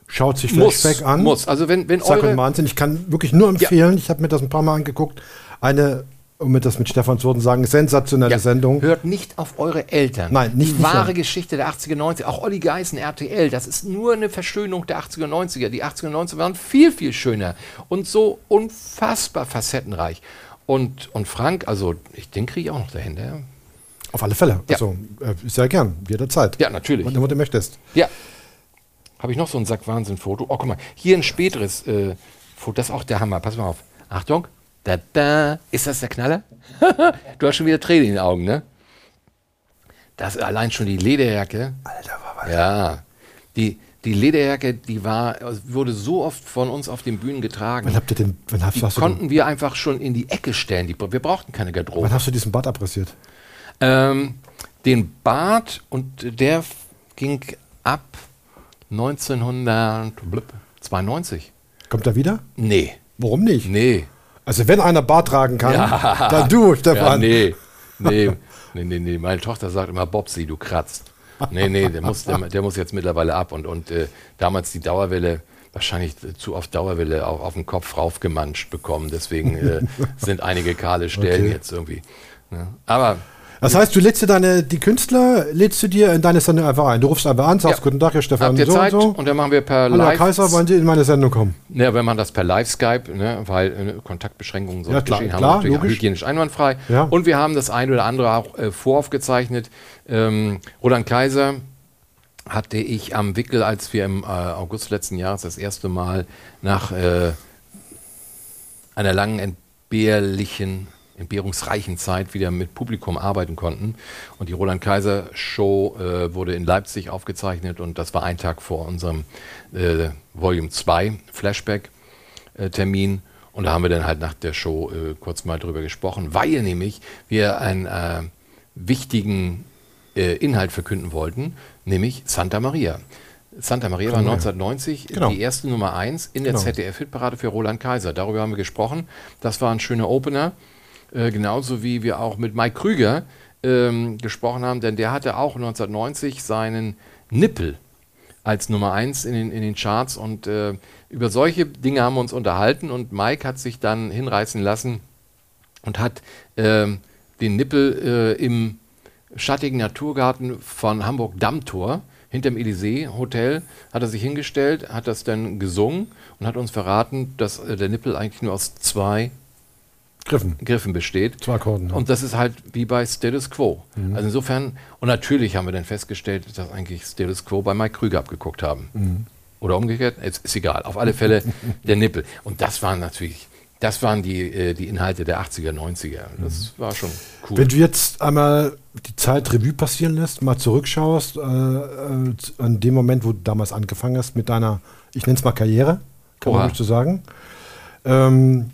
schaut sich muss, Flashback an. muss. Also wenn, wenn und eure, Wahnsinn. Ich kann wirklich nur empfehlen, ich habe mir das ein paar Mal angeguckt, eine, um das mit Stefan zu sagen, sensationelle Ja, Sendung. Hört nicht auf eure Eltern. Nein, nicht- Die nicht wahre hören. Geschichte der 80er, 90er, auch Olli Geißen, RTL, das ist nur eine Verschönung der 80er, 90er. Die 80er, 90er waren viel, viel schöner und so unfassbar facettenreich. Und, und Frank, also ich, den kriege ich auch noch dahinter. Auf alle Fälle. Ja. Also, äh, sehr gern, jederzeit. ja natürlich. Wann immer du möchtest. Ja. Habe ich noch so ein Sack Wahnsinn-Foto? Oh, guck mal, hier ein späteres äh, Foto, das ist auch der Hammer. Pass mal auf. Achtung. Da, da. Ist das der Knaller? [LAUGHS] du hast schon wieder Tränen in den Augen, ne? Das ist allein schon die Lederjacke. Alter, war was. Ja. Die, die Lederjacke, die war, wurde so oft von uns auf den Bühnen getragen. Wann habt ihr den, wann hast, Die hast, du konnten wir einfach schon in die Ecke stellen. Die, wir brauchten keine Garderobe. wann hast du diesen Bart abrasiert? Ähm, den Bart und der ging ab 1992. Kommt er wieder? Nee, Warum nicht? nee. Also wenn einer Bart tragen kann, dann du, Ja, Stefan. nee, nee, nee, nee, nee. Meine Tochter sagt immer, Bobsi, du kratzt. nee, nee, der muss, der, der, muss jetzt mittlerweile ab. Und, und äh, damals die Dauerwelle, wahrscheinlich zu oft Dauerwelle auf, auf den Kopf raufgemanscht bekommen. Deswegen äh, sind einige kahle Stellen okay. jetzt irgendwie. Ne? Aber das heißt, du lädst dir deine, die Künstler, lädst du dir in deine Sendung einfach ein. Du rufst einfach an, sagst ja. Guten Tag, Herr Stefan. Habt ihr so Zeit? Und, so. und dann machen wir per Hallo, Live. Herr Kaiser, wollen Sie in meine Sendung kommen? Ja, wenn man das per Live-Skype, ne, weil äh, Kontaktbeschränkungen so ja, klar, geschehen, klar, haben wir natürlich hygienisch einwandfrei. Ja. Und wir haben das eine oder andere auch äh, voraufgezeichnet. Ähm, Roland Kaiser hatte ich am Wickel, als wir im äh, August letzten Jahres das erste Mal nach äh, einer langen entbehrlichen entbehrungsreichen Zeit wieder mit Publikum arbeiten konnten. Und die Roland Kaiser Show äh, wurde in Leipzig aufgezeichnet und das war ein Tag vor unserem äh, Volume 2 Flashback-Termin. Äh, und da haben wir dann halt nach der Show äh, kurz mal drüber gesprochen, weil nämlich wir einen äh, wichtigen äh, Inhalt verkünden wollten, nämlich Santa Maria. Santa Maria war 1990 genau. die erste Nummer 1 in der genau. ZDF-Hitparade für Roland Kaiser. Darüber haben wir gesprochen. Das war ein schöner Opener. Äh, genauso wie wir auch mit Mike Krüger ähm, gesprochen haben, denn der hatte auch 1990 seinen Nippel als Nummer 1 in den, in den Charts. Und äh, über solche Dinge haben wir uns unterhalten und Mike hat sich dann hinreißen lassen und hat äh, den Nippel äh, im schattigen Naturgarten von Hamburg-Dammtor hinterm Elysee Hotel hat er sich hingestellt, hat das dann gesungen und hat uns verraten, dass äh, der Nippel eigentlich nur aus zwei Griffen. Griffen besteht. Zwei Akkorden. Ja. Und das ist halt wie bei Status Quo. Mhm. Also insofern, und natürlich haben wir dann festgestellt, dass eigentlich Status Quo bei Mike Krüger abgeguckt haben. Mhm. Oder umgekehrt, ist, ist egal. Auf alle Fälle [LAUGHS] der Nippel. Und das waren natürlich, das waren die, äh, die Inhalte der 80er, 90er. Das mhm. war schon cool. Wenn du jetzt einmal die Zeit Revue passieren lässt, mal zurückschaust, äh, äh, an dem Moment, wo du damals angefangen hast mit deiner, ich nenne es mal Karriere, kann Oha. man nicht so sagen. Ähm,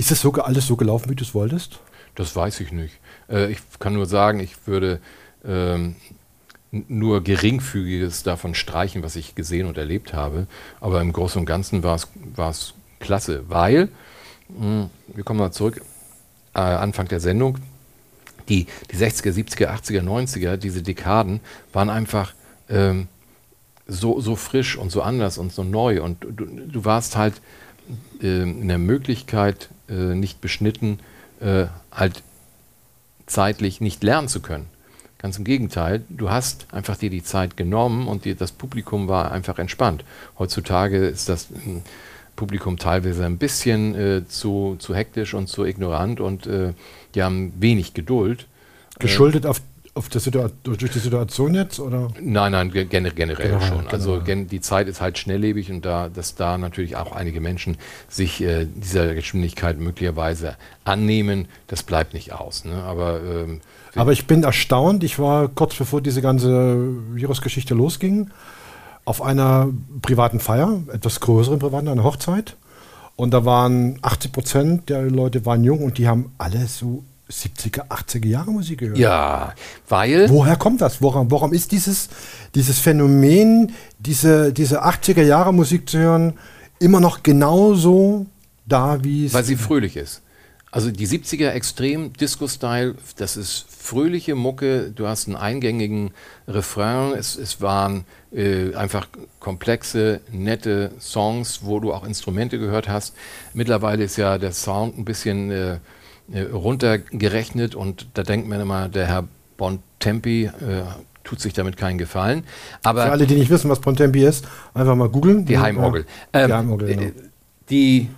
ist das so, alles so gelaufen, wie du es wolltest? Das weiß ich nicht. Äh, ich kann nur sagen, ich würde ähm, nur geringfügiges davon streichen, was ich gesehen und erlebt habe. Aber im Großen und Ganzen war es klasse, weil, mh, hm, wir kommen mal zurück, äh, Anfang der Sendung, die, die 60er, 70er, 80er, 90er, diese Dekaden waren einfach ähm, so, so frisch und so anders und so neu. Und du, du warst halt äh, in der Möglichkeit, äh, nicht beschnitten, äh, halt zeitlich nicht lernen zu können. Ganz im Gegenteil, du hast einfach dir die Zeit genommen und dir, das Publikum war einfach entspannt. Heutzutage ist das hm, Publikum teilweise ein bisschen äh, zu, zu hektisch und zu ignorant und äh, die haben wenig Geduld. Geschuldet auf auf der durch die Situation jetzt? Oder? Nein, nein, generell, generell schon. Also gen die Zeit ist halt schnelllebig und da, dass da natürlich auch einige Menschen sich äh, dieser Geschwindigkeit möglicherweise annehmen, das bleibt nicht aus. Ne? Aber, ähm, Aber ich bin erstaunt, ich war kurz bevor diese ganze Virusgeschichte losging, auf einer privaten Feier, etwas größeren privaten, einer Hochzeit. Und da waren 80 Prozent der Leute waren jung und die haben alle so 70er, 80er Jahre Musik gehört. Ja, weil. Woher kommt das? Woran, warum ist dieses, dieses Phänomen, diese, diese 80er Jahre Musik zu hören, immer noch genauso da, wie es. Weil sie fröhlich ist. Also die 70er extrem Disco-Style, das ist fröhliche Mucke, du hast einen eingängigen Refrain, es, es waren äh, einfach komplexe, nette Songs, wo du auch Instrumente gehört hast. Mittlerweile ist ja der Sound ein bisschen äh, runtergerechnet und da denkt man immer, der Herr Bontempi äh, tut sich damit keinen Gefallen. Aber Für alle, die nicht wissen, was Bontempi ist, einfach mal googeln. Die Heimorgel. Ja, ähm, die, Heimorgel genau. Äh, die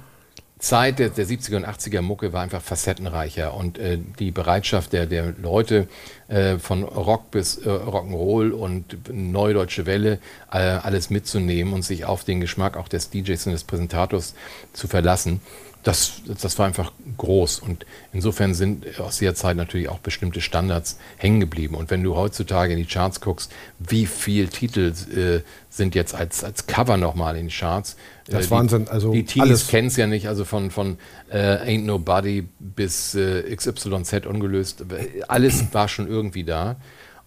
Zeit der, der 70er und 80er Mucke war einfach facettenreicher und äh, die Bereitschaft der, der Leute äh, von Rock bis äh, Rock'n'Roll und Neudeutsche Welle äh, alles mitzunehmen und sich auf den Geschmack auch des DJs und des Präsentators zu verlassen, das, das war einfach groß. Und insofern sind aus der Zeit natürlich auch bestimmte Standards hängen geblieben. Und wenn du heutzutage in die Charts guckst, wie viele Titel äh, sind jetzt als, als Cover nochmal in den Charts? Das äh, Wahnsinn. Also die Teenies kennen es ja nicht, also von, von äh, Ain't Nobody bis äh, XYZ ungelöst. Alles war schon irgendwie da.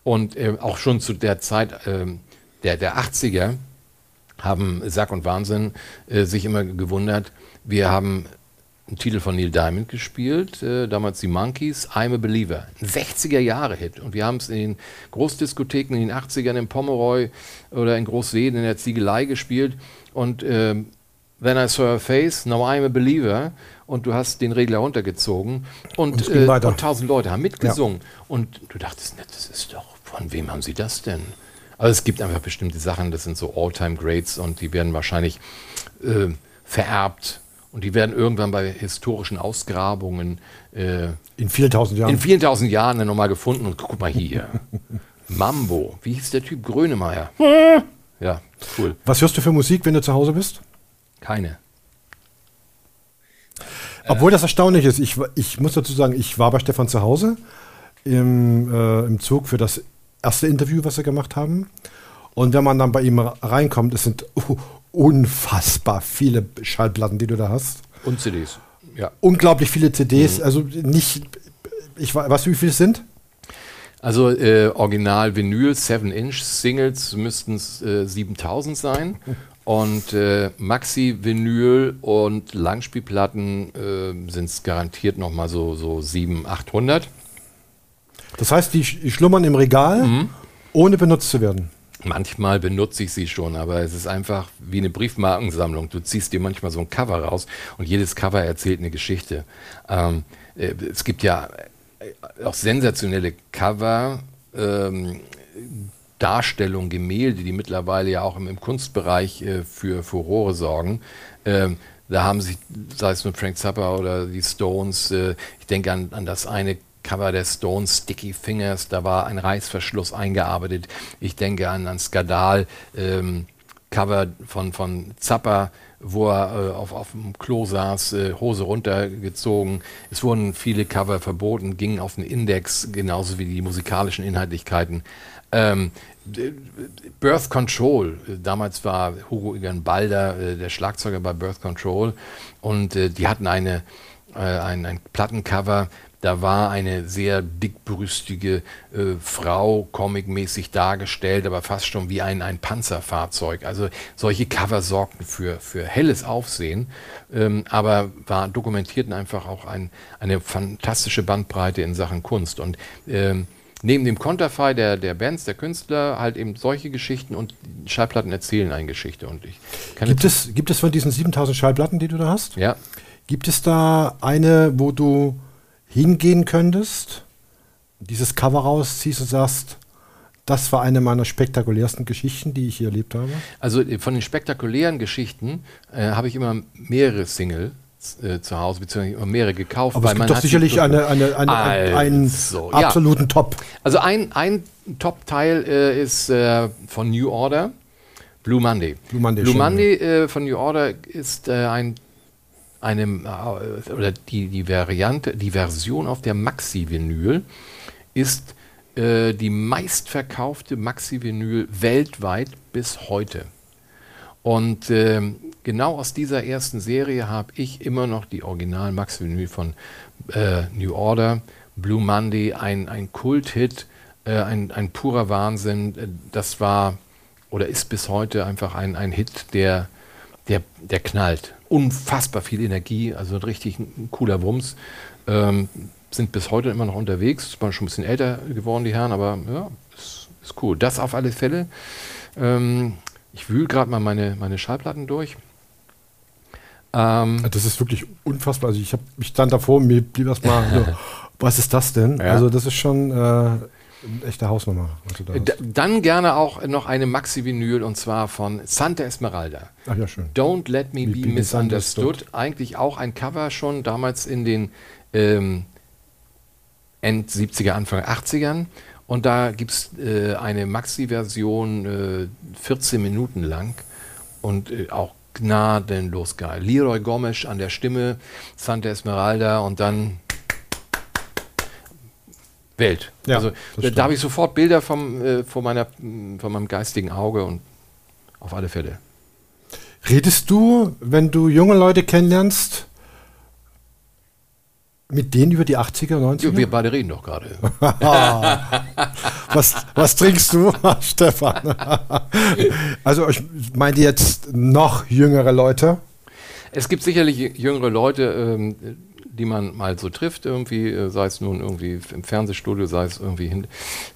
Und äh, auch schon zu der Zeit ähm, der, der 80er haben Sack und Wahnsinn äh, sich immer gewundert. Wir haben einen Titel von Neil Diamond gespielt, äh, damals die Monkeys, I'm a Believer. Ein 60er-Jahre-Hit. Und wir haben es in den Großdiskotheken in den 80ern in Pomeroy oder in Großweden in der Ziegelei gespielt. Und äh, Then I Saw Her Face, Now I'm a Believer. Und du hast den Regler runtergezogen. Und, Und, äh, und tausend Leute haben mitgesungen. Ja. Und du dachtest, das ist doch, von wem haben sie das denn? Also es gibt einfach bestimmte Sachen, das sind so All-Time-Greats und die werden wahrscheinlich äh, vererbt und die werden irgendwann bei historischen Ausgrabungen äh, in vielen tausend Jahren in vielen tausend Jahren dann nochmal gefunden. Und guck mal hier. [LAUGHS] Mambo. Wie hieß der Typ Grönemeyer? ja, cool. Was hörst du für Musik, wenn du zu Hause bist? Keine. Obwohl das erstaunlich ist. Ich, ich muss dazu sagen, ich war bei Stefan zu Hause im, äh, im Zug für das erste Interview, was wir gemacht haben. Und wenn man dann bei ihm reinkommt, es sind unfassbar viele Schallplatten, die du da hast. Und CDs. Ja. Unglaublich viele CDs. Mhm. Also nicht, ich weißt du, wie viele es sind? Also äh, Original Vinyl 7-Inch Singles müssten es äh, 7000 sein. [LAUGHS] Und äh, Maxi-Vinyl und Langspielplatten äh, sind es garantiert nochmal so, so 700, 800. Das heißt, die schlummern im Regal, mhm. ohne benutzt zu werden. Manchmal benutze ich sie schon, aber es ist einfach wie eine Briefmarkensammlung. Du ziehst dir manchmal so ein Cover raus und jedes Cover erzählt eine Geschichte. Ähm, äh, es gibt ja äh, auch sensationelle Cover, ähm, Darstellungen, Gemälde, die mittlerweile ja auch im, im Kunstbereich äh, für Furore sorgen. Ähm, da haben sich, sei es mit Frank Zappa oder die Stones, äh, ich denke an, an das eine Cover der Stones, Sticky Fingers, da war ein Reißverschluss eingearbeitet. Ich denke an, an Skandal, ähm, Cover von, von Zappa, wo er äh, auf, auf dem Klo saß, äh, Hose runtergezogen. Es wurden viele Cover verboten, gingen auf den Index, genauso wie die musikalischen Inhaltlichkeiten. Ähm, Birth Control, damals war Hugo Egan Balder äh, der Schlagzeuger bei Birth Control und äh, die hatten eine, äh, ein, ein Plattencover, da war eine sehr dickbrüstige äh, Frau comicmäßig dargestellt, aber fast schon wie ein, ein Panzerfahrzeug. Also solche Cover sorgten für, für helles Aufsehen, ähm, aber war, dokumentierten einfach auch ein, eine fantastische Bandbreite in Sachen Kunst. Und ähm, neben dem Konterfei der, der Bands, der Künstler, halt eben solche Geschichten und Schallplatten erzählen eine Geschichte. Und ich gibt, es, gibt es von diesen 7000 Schallplatten, die du da hast? Ja. Gibt es da eine, wo du hingehen könntest, dieses Cover rausziehst und sagst, das war eine meiner spektakulärsten Geschichten, die ich hier erlebt habe? Also äh, von den spektakulären Geschichten äh, habe ich immer mehrere Singles äh, zu Hause, beziehungsweise mehrere gekauft. Aber es gibt doch sicherlich eine, eine, eine, also, einen absoluten ja. Top. Also ein, ein Top-Teil äh, ist äh, von New Order, Blue Monday. Blue Monday, Blue Monday von New Order ist ein einem, äh, oder die, die Variante, die Version auf der Maxi-Vinyl ist äh, die meistverkaufte Maxi-Vinyl weltweit bis heute. Und äh, genau aus dieser ersten Serie habe ich immer noch die original Maxi-Vinyl von äh, New Order, Blue Monday, ein, ein Kult-Hit, äh, ein, ein purer Wahnsinn. Das war oder ist bis heute einfach ein, ein Hit, der, der, der knallt unfassbar viel Energie, also richtig ein cooler Wumms. Ähm, sind bis heute immer noch unterwegs, ist schon ein bisschen älter geworden, die Herren, aber ja, ist, ist cool. Das auf alle Fälle. Ähm, ich wühle gerade mal meine, meine Schallplatten durch. Ähm, das ist wirklich unfassbar. Also ich habe mich dann davor, mir blieb erstmal, [LAUGHS] so, was ist das denn? Ja. Also das ist schon äh, echte Hausnummer. Da dann gerne auch noch eine Maxi-Vinyl und zwar von Santa Esmeralda. Ach ja, schön. Don't Let Me, Be, be misunderstood. misunderstood. Eigentlich auch ein Cover schon damals in den ähm, End 70er, Anfang 80ern. Und da gibt es äh, eine Maxi-Version, äh, 14 Minuten lang und äh, auch gnadenlos geil. Leroy Gomes an der Stimme, Santa Esmeralda und dann Welt. Ja, also da, habe ich sofort Bilder vom, äh, von, meiner, von meinem geistigen Auge und auf alle Fälle. Redest du, wenn du junge Leute kennenlernst, mit denen über die 80er, 90er? Ja, wir beide reden doch gerade. [LAUGHS] was, was trinkst du, [LAUGHS] Stefan? [LAUGHS] also ich meine jetzt noch jüngere Leute? es gibt sicherlich jüngere Leute, ähm, die man mal so trifft, irgendwie, äh, sei es nun irgendwie im Fernsehstudio, sei es irgendwie hin,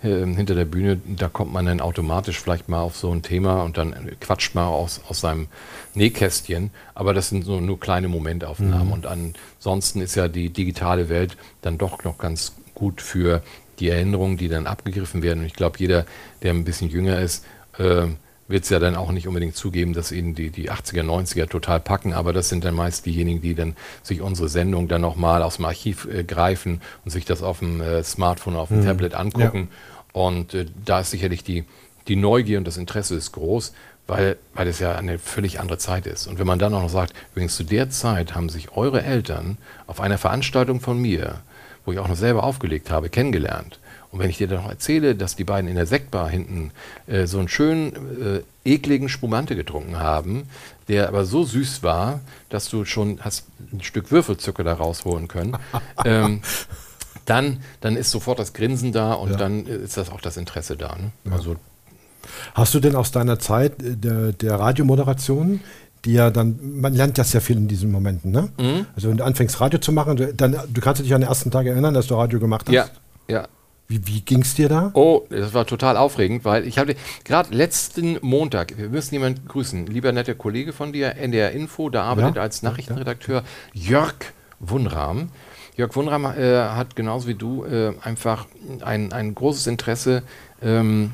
äh, hinter der Bühne, da kommt man dann automatisch vielleicht mal auf so ein Thema und dann quatscht man aus, aus seinem Nähkästchen. Aber das sind so nur kleine Momentaufnahmen. Mhm. Und ansonsten ist ja die digitale Welt dann doch noch ganz gut für die Erinnerungen, die dann abgegriffen werden. Und ich glaube, jeder, der ein bisschen jünger ist, äh, wird es ja dann auch nicht unbedingt zugeben, dass ihnen die, die 80er, 90er total packen, aber das sind dann meist diejenigen, die dann sich unsere Sendung dann nochmal aus dem Archiv äh, greifen und sich das auf dem äh, Smartphone, auf dem mhm. Tablet angucken. Ja. Und äh, da ist sicherlich die, die Neugier und das Interesse ist groß, weil, weil es ja eine völlig andere Zeit ist. Und wenn man dann auch noch sagt, übrigens zu der Zeit haben sich eure Eltern auf einer Veranstaltung von mir, wo ich auch noch selber aufgelegt habe, kennengelernt. Und wenn ich dir dann noch erzähle, dass die beiden in der Sektbar hinten äh, so einen schönen, äh, ekligen Spumante getrunken haben, der aber so süß war, dass du schon hast ein Stück Würfelzucker da rausholen können, [LAUGHS] ähm, dann, dann ist sofort das Grinsen da und ja. dann ist das auch das Interesse da. Ne? Ja. Also, Hast du denn aus deiner Zeit äh, der, der Radiomoderation die ja dann, man lernt das ja viel in diesen Momenten, ne? Mhm. Also wenn du anfängst Radio zu machen, dann, du kannst dich an den ersten Tag erinnern, dass du Radio gemacht hast. Ja, ja. Wie, wie ging es dir da? Oh, das war total aufregend, weil ich habe gerade letzten Montag, wir müssen jemanden grüßen, lieber netter Kollege von dir, NDR Info, da arbeitet ja, als Nachrichtenredakteur Jörg Wunram. Jörg Wunram äh, hat genauso wie du äh, einfach ein, ein großes Interesse, ähm,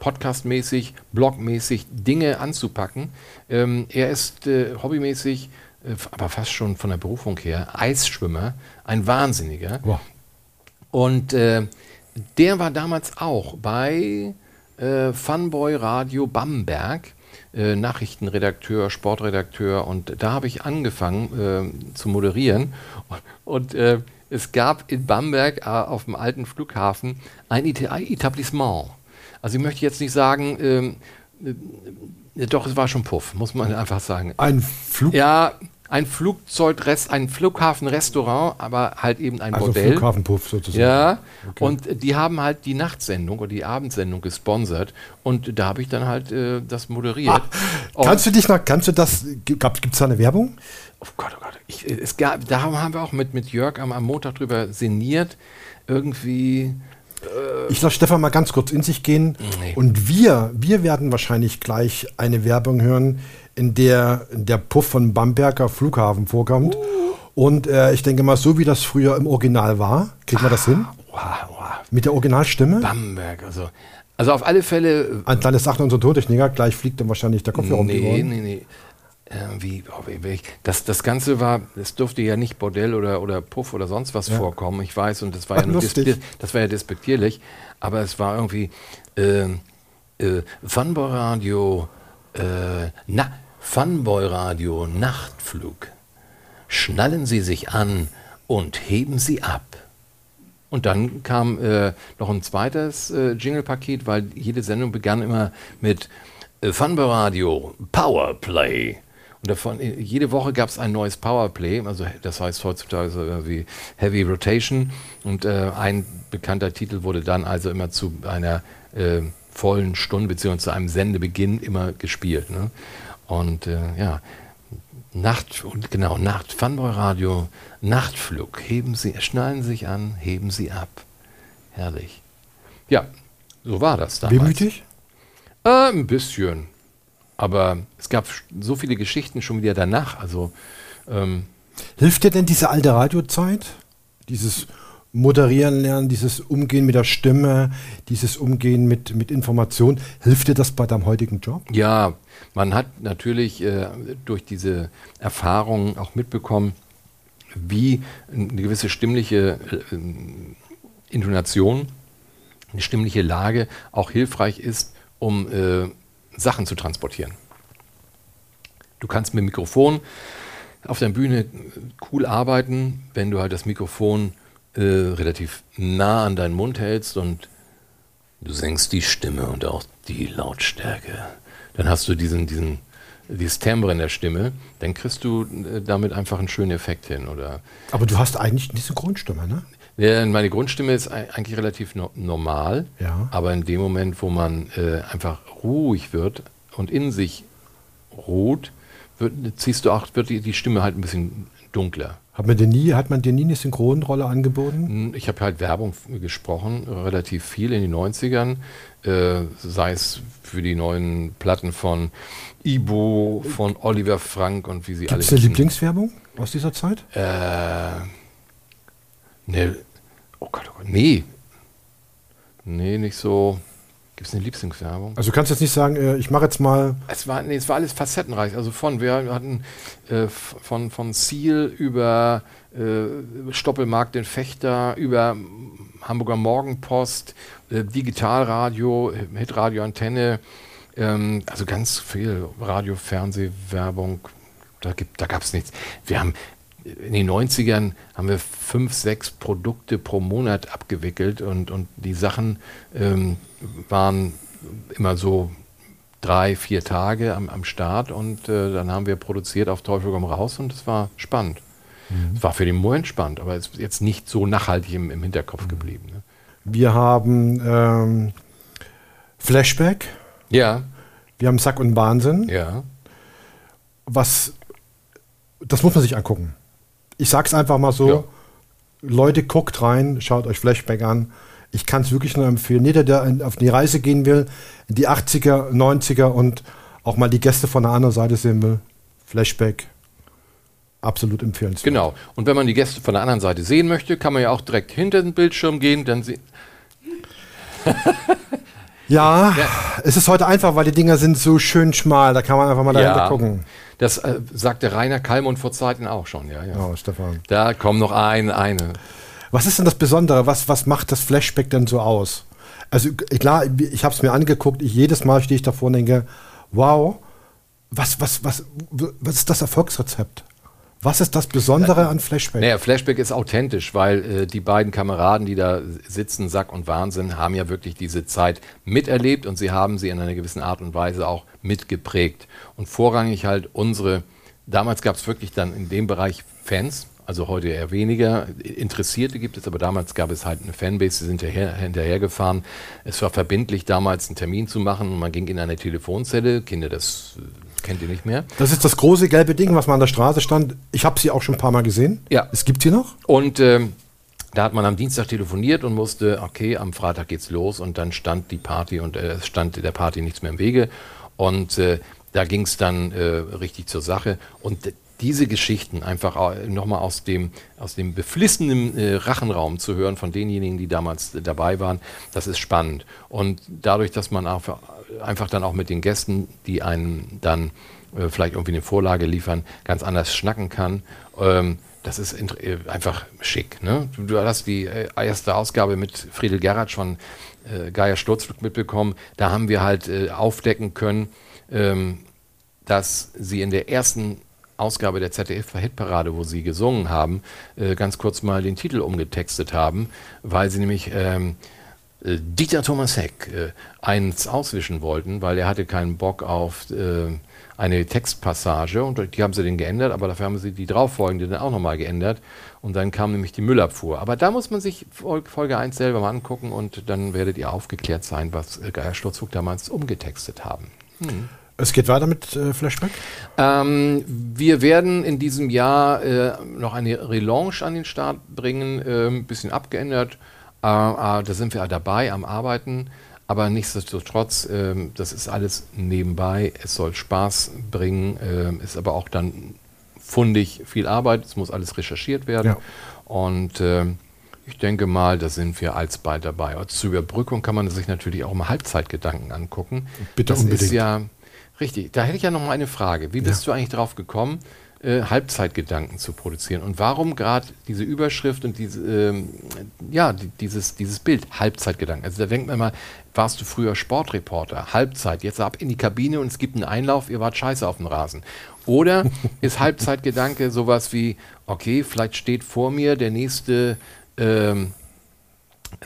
podcastmäßig, blogmäßig Dinge anzupacken. Ähm, er ist äh, hobbymäßig, äh, aber fast schon von der Berufung her, Eisschwimmer, ein Wahnsinniger. Wow. Und äh, der war damals auch bei äh, Funboy Radio Bamberg, äh, Nachrichtenredakteur, Sportredakteur und da habe ich angefangen äh, zu moderieren und, und äh, es gab in Bamberg äh, auf dem alten Flughafen ein Etablissement. Also ich möchte jetzt nicht sagen, ähm, äh, doch, es war schon Puff, muss man [LAUGHS] einfach sagen. Ein Flug? Ja, ein Flugzeugrest, ein Flughafenrestaurant, aber halt eben ein also Bordell. Flughafenpuff sozusagen. Ja, okay. und die haben halt die Nachtsendung oder die Abendsendung gesponsert und da habe ich dann halt äh, das moderiert. Ah, kannst du dich noch, kannst du das, gibt es da eine Werbung? Oh Gott, oh Gott. Ich, es gab, da haben wir auch mit, mit Jörg am, am Montag drüber sinniert. Irgendwie. Äh, ich lasse Stefan mal ganz kurz in sich gehen. Nee. Und wir, wir werden wahrscheinlich gleich eine Werbung hören, in der der Puff von Bamberger Flughafen vorkommt. Und äh, ich denke mal, so wie das früher im Original war, kriegt man das hin? Wow, wow. Mit der Originalstimme? Bamberg, also. Also auf alle Fälle. Ein kleines Sachen unser Tontechniker, gleich fliegt dann wahrscheinlich der Kopfhörer nee, um die Ohren. Nee, nee, äh, wie, oh, das, das Ganze war, es durfte ja nicht Bordell oder, oder Puff oder sonst was ja. vorkommen, ich weiß, und das war, ja nur das war ja despektierlich, aber es war irgendwie äh, äh, Funboy-Radio, äh, na, Funboy-Radio Nachtflug. Schnallen Sie sich an und heben Sie ab. Und dann kam äh, noch ein zweites äh, Jingle-Paket, weil jede Sendung begann immer mit äh, Funboy Radio Powerplay. Und davon, äh, jede Woche gab es ein neues Powerplay, also das heißt heutzutage so wie Heavy Rotation. Und äh, ein bekannter Titel wurde dann also immer zu einer äh, vollen Stunde beziehungsweise zu einem Sendebeginn immer gespielt. Ne? Und äh, ja, Nacht, und genau, Nacht, Funboy Radio, Nachtflug. Heben Sie, schnallen Sie sich an, heben Sie ab. Herrlich. Ja, so war das damals. Wehmütig? Äh, ein bisschen. Aber es gab so viele Geschichten schon wieder danach. Also, ähm, Hilft dir denn diese alte Radiozeit? Dieses Moderieren lernen, dieses Umgehen mit der Stimme, dieses Umgehen mit, mit Informationen. Hilft dir das bei deinem heutigen Job? Ja, man hat natürlich äh, durch diese Erfahrung auch mitbekommen, wie eine gewisse stimmliche äh, Intonation, eine stimmliche Lage auch hilfreich ist, um äh, Sachen zu transportieren. Du kannst mit dem Mikrofon auf der Bühne cool arbeiten, wenn du halt das Mikrofon äh, relativ nah an deinen Mund hältst und du senkst die Stimme und auch die Lautstärke. Dann hast du diesen, diesen, dieses Timbre in der Stimme, dann kriegst du äh, damit einfach einen schönen Effekt hin. Oder Aber du hast eigentlich diese Grundstimme, ne? Ja, meine Grundstimme ist eigentlich relativ no normal, ja. aber in dem Moment, wo man äh, einfach ruhig wird und in sich ruht, wird, ziehst du auch, wird die, die Stimme halt ein bisschen dunkler. Hat man dir nie, hat man dir nie eine Synchronrolle angeboten? Hm, ich habe halt Werbung gesprochen, relativ viel in den 90ern, äh, sei es für die neuen Platten von Ibo, von Oliver Frank und wie sie Gibt's alle Gibt es eine. Lieblingswerbung aus dieser Zeit? Äh, ne, oh Gott, oh Gott, nee. Nee, nicht so. Gibt es eine Lieblingswerbung? Also du kannst jetzt nicht sagen, äh, ich mache jetzt mal. Es war, nee, es war alles facettenreich. Also von, wir hatten äh, von, von Ziel über äh, Stoppelmarkt den Fechter, über Hamburger Morgenpost, äh, Digitalradio, Hitradio Antenne, ähm, also ganz viel Radio, Fernseh, Werbung, da, gibt- da gab es nichts. Wir haben in den 90ern haben wir fünf, sechs Produkte pro Monat abgewickelt und, und die Sachen ähm, waren immer so drei, vier Tage am, am Start und äh, dann haben wir produziert auf Teufel komm raus und es war spannend. Es war für den Moment spannend, aber es ist jetzt nicht so nachhaltig im, im Hinterkopf geblieben. Ne? Wir haben ähm, Flashback, Ja, wir haben Sack und Wahnsinn. ja. Was, das muss man sich angucken. Ich sag's einfach mal so. Ja. Leute, guckt rein, schaut euch Flashback an. Ich kann es wirklich nur empfehlen. Jeder, der auf die Reise gehen will, in die 80er, 90er und auch mal die Gäste von der anderen Seite sehen will, Flashback, absolut empfehlenswert. Genau. Und wenn man die Gäste von der anderen Seite sehen möchte, kann man ja auch direkt hinter den Bildschirm gehen, dann sie Ja, es ist heute einfach, weil die Dinger sind so schön schmal, da kann man einfach mal dahinter Ja. gucken. Das äh, sagte Rainer Kallmund vor Zeiten auch schon, ja, ja. Oh, Stefan. Da kommt noch ein, eine. Was ist denn das Besondere? Was, was macht das Flashback denn so aus? Also klar, ich habe es mir angeguckt, ich, jedes Mal stehe ich davor und denke, wow, was, was, was, was ist das Erfolgsrezept? Was ist das Besondere an Flashback? Naja, Flashback ist authentisch, weil äh, die beiden Kameraden, die da sitzen, Sack und Wahnsinn, haben ja wirklich diese Zeit miterlebt und sie haben sie in einer gewissen Art und Weise auch mitgeprägt. Und vorrangig halt unsere, damals gab es wirklich dann in dem Bereich Fans, also heute eher weniger. Interessierte gibt es, aber damals gab es halt eine Fanbase, die sind hinterher, hinterhergefahren. Es war verbindlich damals einen Termin zu machen und man ging in eine Telefonzelle. Kinder, das kennt ihr nicht mehr. Das ist das große gelbe Ding, was mal an der Straße stand. Ich habe sie auch schon ein paar Mal gesehen. Ja. Es gibt sie noch. Und ähm, da hat man am Dienstag telefoniert und musste, okay, am Freitag geht's los und dann stand die Party und äh, es stand der Party nichts mehr im Wege. Und äh, da ging es dann äh, richtig zur Sache. Und diese Geschichten einfach nochmal aus dem, aus dem beflissenen äh, Rachenraum zu hören von denjenigen, die damals äh, dabei waren, das ist spannend. Und dadurch, dass man einfach, einfach dann auch mit den Gästen, die einen dann äh, vielleicht irgendwie eine Vorlage liefern, ganz anders schnacken kann, ähm, das ist äh, einfach schick. Ne? Du, hast die äh, erste Ausgabe mit Friedel Gerratsch von äh, Geier Sturzflug mitbekommen. Da haben wir halt äh, aufdecken können, ähm, dass sie in der ersten Ausgabe der ZDF-Hitparade, wo sie gesungen haben, äh, ganz kurz mal den Titel umgetextet haben, weil sie nämlich ähm, äh, Dieter Thomas Heck äh, eins auswischen wollten, weil er hatte keinen Bock auf äh, eine Textpassage und die haben sie dann geändert, aber dafür haben sie die drauffolgende dann auch nochmal geändert und dann kam nämlich die Müllabfuhr. Aber da muss man sich Fol- Folge 1 selber mal angucken und dann werdet ihr aufgeklärt sein, was äh, Geier Sturzflug damals umgetextet haben. Es geht weiter mit äh, Flashback. Ähm, wir werden in diesem Jahr äh, noch eine Relaunch an den Start bringen, äh, ein bisschen abgeändert. Äh, äh, da sind wir dabei am Arbeiten. Aber nichtsdestotrotz, ähm, das ist alles nebenbei. Es soll Spaß bringen, ähm, ist aber auch dann fundig viel Arbeit. Es muss alles recherchiert werden. Ja. Und ähm, ich denke mal, da sind wir alsbald dabei. Und zur Überbrückung kann man sich natürlich auch mal Halbzeitgedanken angucken. Bitte das unbedingt. ist ja richtig. Da hätte ich ja noch mal eine Frage. Wie bist du eigentlich drauf gekommen, äh, Halbzeitgedanken zu produzieren? Und warum gerade diese Überschrift und diese, ähm, ja, die, dieses, dieses Bild Halbzeitgedanken? Also da denkt man mal, warst du früher Sportreporter, Halbzeit, jetzt ab in die Kabine und es gibt einen Einlauf, ihr wart scheiße auf dem Rasen. Oder [LAUGHS] ist Halbzeitgedanke sowas wie, okay, vielleicht steht vor mir der nächste ähm,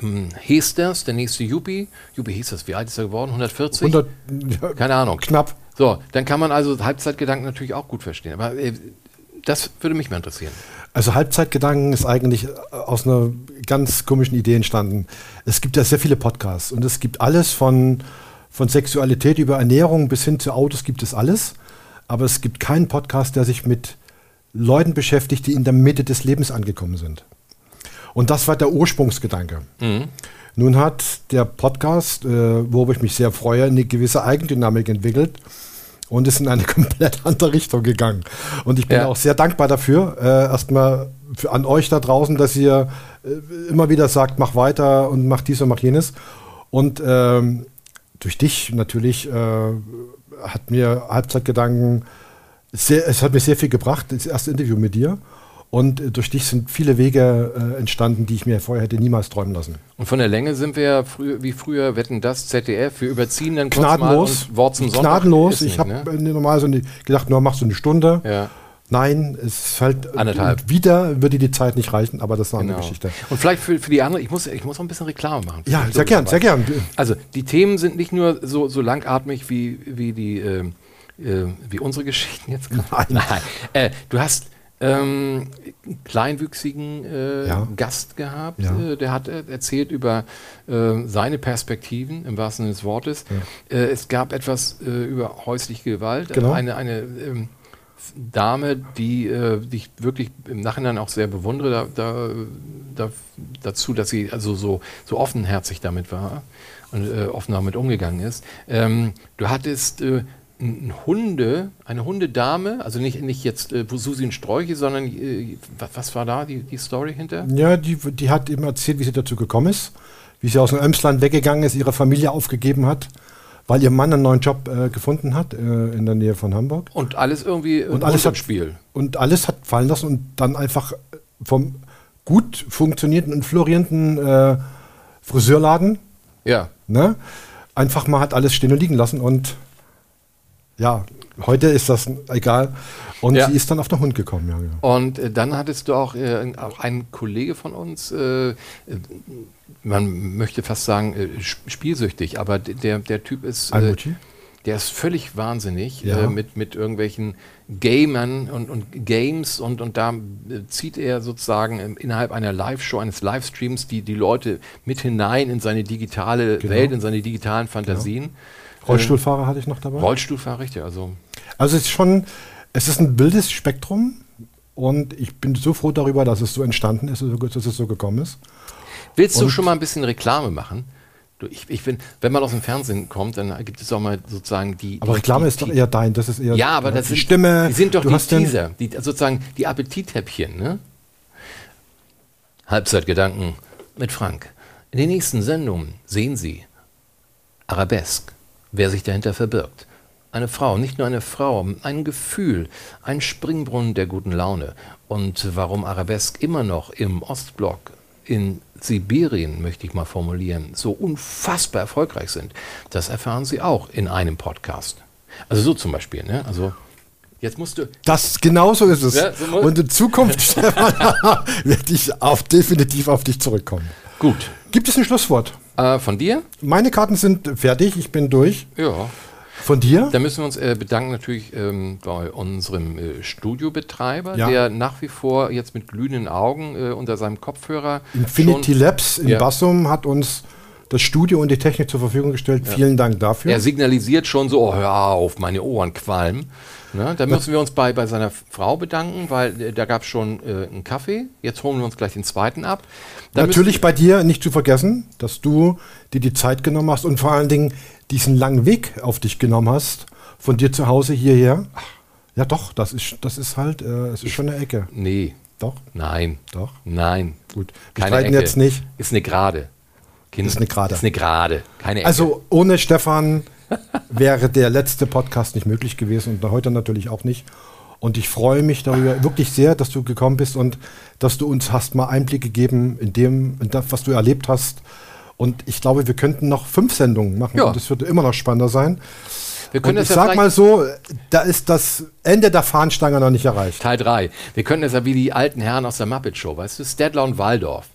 ähm, Hesters, der nächste Yuppie. Yuppie Hesters, wie alt ist er geworden? 140? 100, ja, Keine Ahnung. knapp. So, dann kann man also Halbzeitgedanken natürlich auch gut verstehen. Aber äh, das würde mich mal interessieren. Also Halbzeitgedanken ist eigentlich äh, aus einer ganz komischen Idee entstanden. Es gibt ja sehr viele Podcasts und es gibt alles von, von Sexualität über Ernährung bis hin zu Autos gibt es alles. aber es gibt keinen Podcast, der sich mit Leuten beschäftigt, die in der Mitte des Lebens angekommen sind. Und das war der Ursprungsgedanke. Mhm. Nun hat der Podcast, äh, worüber ich mich sehr freue, eine gewisse Eigendynamik entwickelt und ist in eine [LAUGHS] komplett andere Richtung gegangen. Und ich bin ja. auch sehr dankbar dafür, äh, erstmal für, an euch da draußen, dass ihr äh, immer wieder sagt, mach weiter und mach dies und mach jenes. Und ähm, durch dich natürlich äh, hat mir Halbzeitgedanken sehr, es hat mir sehr viel gebracht, das erste Interview mit dir. Und äh, durch dich sind viele Wege äh, entstanden, die ich mir vorher hätte niemals träumen lassen. Und von der Länge sind wir ja früh, wie früher, wetten das, ZDF, wir überziehen dann kurz Gnadenlos, mal Wort zum Sonntag. Gnadenlos. Ich habe ne? normal so eine, gedacht, nur machst du eine Stunde. Ja. Nein, es fällt Anderthalb. wieder würde die Zeit nicht reichen, aber das ist eine genau. andere Geschichte. Und vielleicht für, für die andere, ich muss, ich muss auch ein bisschen Reklame machen. Ja, sehr gern, sehr gern. Also die Themen sind nicht nur so, so langatmig wie, wie die äh, äh, wie unsere Geschichten jetzt. Nein. Nein. Äh, du hast ähm, kleinwüchsigen äh, ja. Gast gehabt. Ja. Äh, der hat äh, erzählt über äh, seine Perspektiven im wahrsten Sinne des Wortes. Ja. Äh, es gab etwas äh, über häusliche Gewalt. Genau. Eine, eine ähm, Dame, die, die ich wirklich im Nachhinein auch sehr bewundere, da, da, da, dazu, dass sie also so, so offenherzig damit war und offen damit umgegangen ist. Ähm, du hattest ein Hunde, eine Hundedame, also nicht, nicht jetzt äh, Susi Sträuche, sondern äh, was war da die, die Story hinter? Ja, die, die hat eben erzählt, wie sie dazu gekommen ist, wie sie aus dem Ömsland weggegangen ist, ihre Familie aufgegeben hat, weil ihr Mann einen neuen Job äh, gefunden hat äh, in der Nähe von Hamburg. Und alles irgendwie und alles hat Spiel. Und alles hat fallen lassen und dann einfach vom gut funktionierenden und florierenden äh, Friseurladen, ja. ne, einfach mal hat alles stehen und liegen lassen und ja, heute ist das egal. Und ja. sie ist dann auf den Hund gekommen. Ja, ja. Und äh, dann hattest du auch, äh, auch einen Kollege von uns, äh, man möchte fast sagen, äh, spielsüchtig, aber der, der Typ ist. Äh, der ist völlig wahnsinnig ja. Äh, mit, mit irgendwelchen Gamern und, und Games und, und da zieht er sozusagen innerhalb einer Live-Show, eines Livestreams die, die Leute mit hinein in seine digitale genau. Welt, in seine digitalen Fantasien. Genau. Rollstuhlfahrer hatte ich noch dabei. Rollstuhlfahrer, richtig. Also, also es ist schon, es ist ein wildes Spektrum und ich bin so froh darüber, dass es so entstanden ist, dass es so gekommen ist. Willst und du schon mal ein bisschen Reklame machen? Du, ich, ich find, wenn man aus dem Fernsehen kommt, dann gibt es auch mal sozusagen die. Aber Reklame die, ist doch eher dein, das ist eher. Ja, aber das die sind, Stimme. Die sind doch die Teaser, die, sozusagen die Appetithäppchen, ne? Halbzeitgedanken mit Frank. In den nächsten Sendungen sehen Sie Arabesque wer sich dahinter verbirgt. Eine Frau, nicht nur eine Frau, ein Gefühl, ein Springbrunnen der guten Laune. Und warum Arabesque immer noch im Ostblock, in Sibirien, möchte ich mal formulieren, so unfassbar erfolgreich sind, das erfahren Sie auch in einem Podcast. Also so zum Beispiel, ne? Also Jetzt musst du. Das genauso ist es. Ja, so und in Zukunft, [LAUGHS] Stefan, werde ich auf, definitiv auf dich zurückkommen. Gut. Gibt es ein Schlusswort? Äh, von dir? Meine Karten sind fertig, ich bin durch. Ja. Von dir? Da müssen wir uns äh, bedanken natürlich ähm, bei unserem äh, Studiobetreiber, ja. der nach wie vor jetzt mit glühenden Augen äh, unter seinem Kopfhörer. Infinity Labs in ja. Bassum hat uns das Studio und die Technik zur Verfügung gestellt. Ja. Vielen Dank dafür. Er signalisiert schon so, oh, hör auf, meine Ohren qualmen. Ne? Da müssen wir uns bei, bei seiner Frau bedanken, weil äh, da gab es schon äh, einen Kaffee. Jetzt holen wir uns gleich den zweiten ab. Da Natürlich bei dir nicht zu vergessen, dass du dir die Zeit genommen hast und vor allen Dingen diesen langen Weg auf dich genommen hast, von dir zu Hause hierher. Ja, doch, das ist, das ist halt, äh, es ist schon eine Ecke. Nee. Doch? Nein. Doch? Nein. Gut. Wir Keine Ecke. jetzt nicht. Ist eine Gerade. Kind, ist eine Gerade. Ist eine Gerade. Keine Ecke. Also ohne Stefan wäre der letzte Podcast nicht möglich gewesen und heute natürlich auch nicht. Und ich freue mich darüber wirklich sehr, dass du gekommen bist und dass du uns hast mal Einblick gegeben in dem, in das, was du erlebt hast. Und ich glaube, wir könnten noch fünf Sendungen machen ja. und es würde immer noch spannender sein. Wir können und ich ja sag mal so, da ist das Ende der Fahnenstange noch nicht erreicht. Teil 3. Wir können das ja wie die alten Herren aus der Muppet Show, weißt du, Stedler und Waldorf.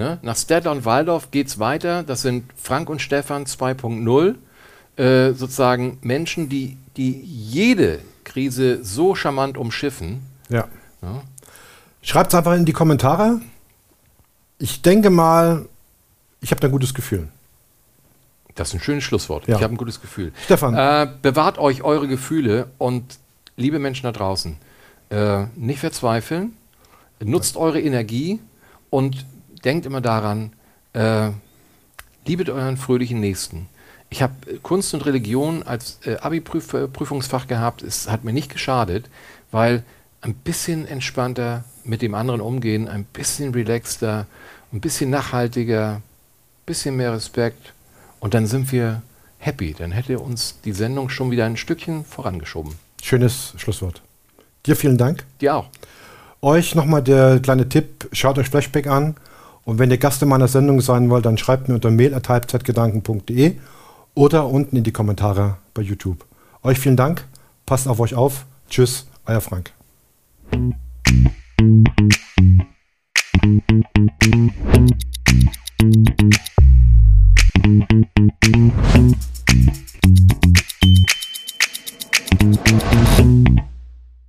Ne? Nach Stedler und Waldorf geht es weiter. Das sind Frank und Stefan 2.0. Äh, sozusagen Menschen, die, die jede Krise so charmant umschiffen. Ja. ja. Schreibt es einfach in die Kommentare. Ich denke mal, ich habe da ein gutes Gefühl. Das ist ein schönes Schlusswort. Ja. Ich habe ein gutes Gefühl. Stefan. Äh, bewahrt euch eure Gefühle und liebe Menschen da draußen, äh, nicht verzweifeln, nutzt eure Energie und denkt immer daran, äh, liebet euren fröhlichen Nächsten. Ich habe Kunst und Religion als äh, Abi-Prüfungsfach gehabt. Es hat mir nicht geschadet, weil ein bisschen entspannter mit dem anderen umgehen, ein bisschen relaxter, ein bisschen nachhaltiger, ein bisschen mehr Respekt und dann sind wir happy. Dann hätte uns die Sendung schon wieder ein Stückchen vorangeschoben. Schönes Schlusswort. Dir vielen Dank. Dir auch. Euch nochmal der kleine Tipp, schaut euch Flashback an und wenn ihr Gast in meiner Sendung sein wollt, dann schreibt mir unter mail halbzeitgedanken.de oder unten in die Kommentare bei YouTube. Euch vielen Dank, passt auf euch auf. Tschüss, euer Frank.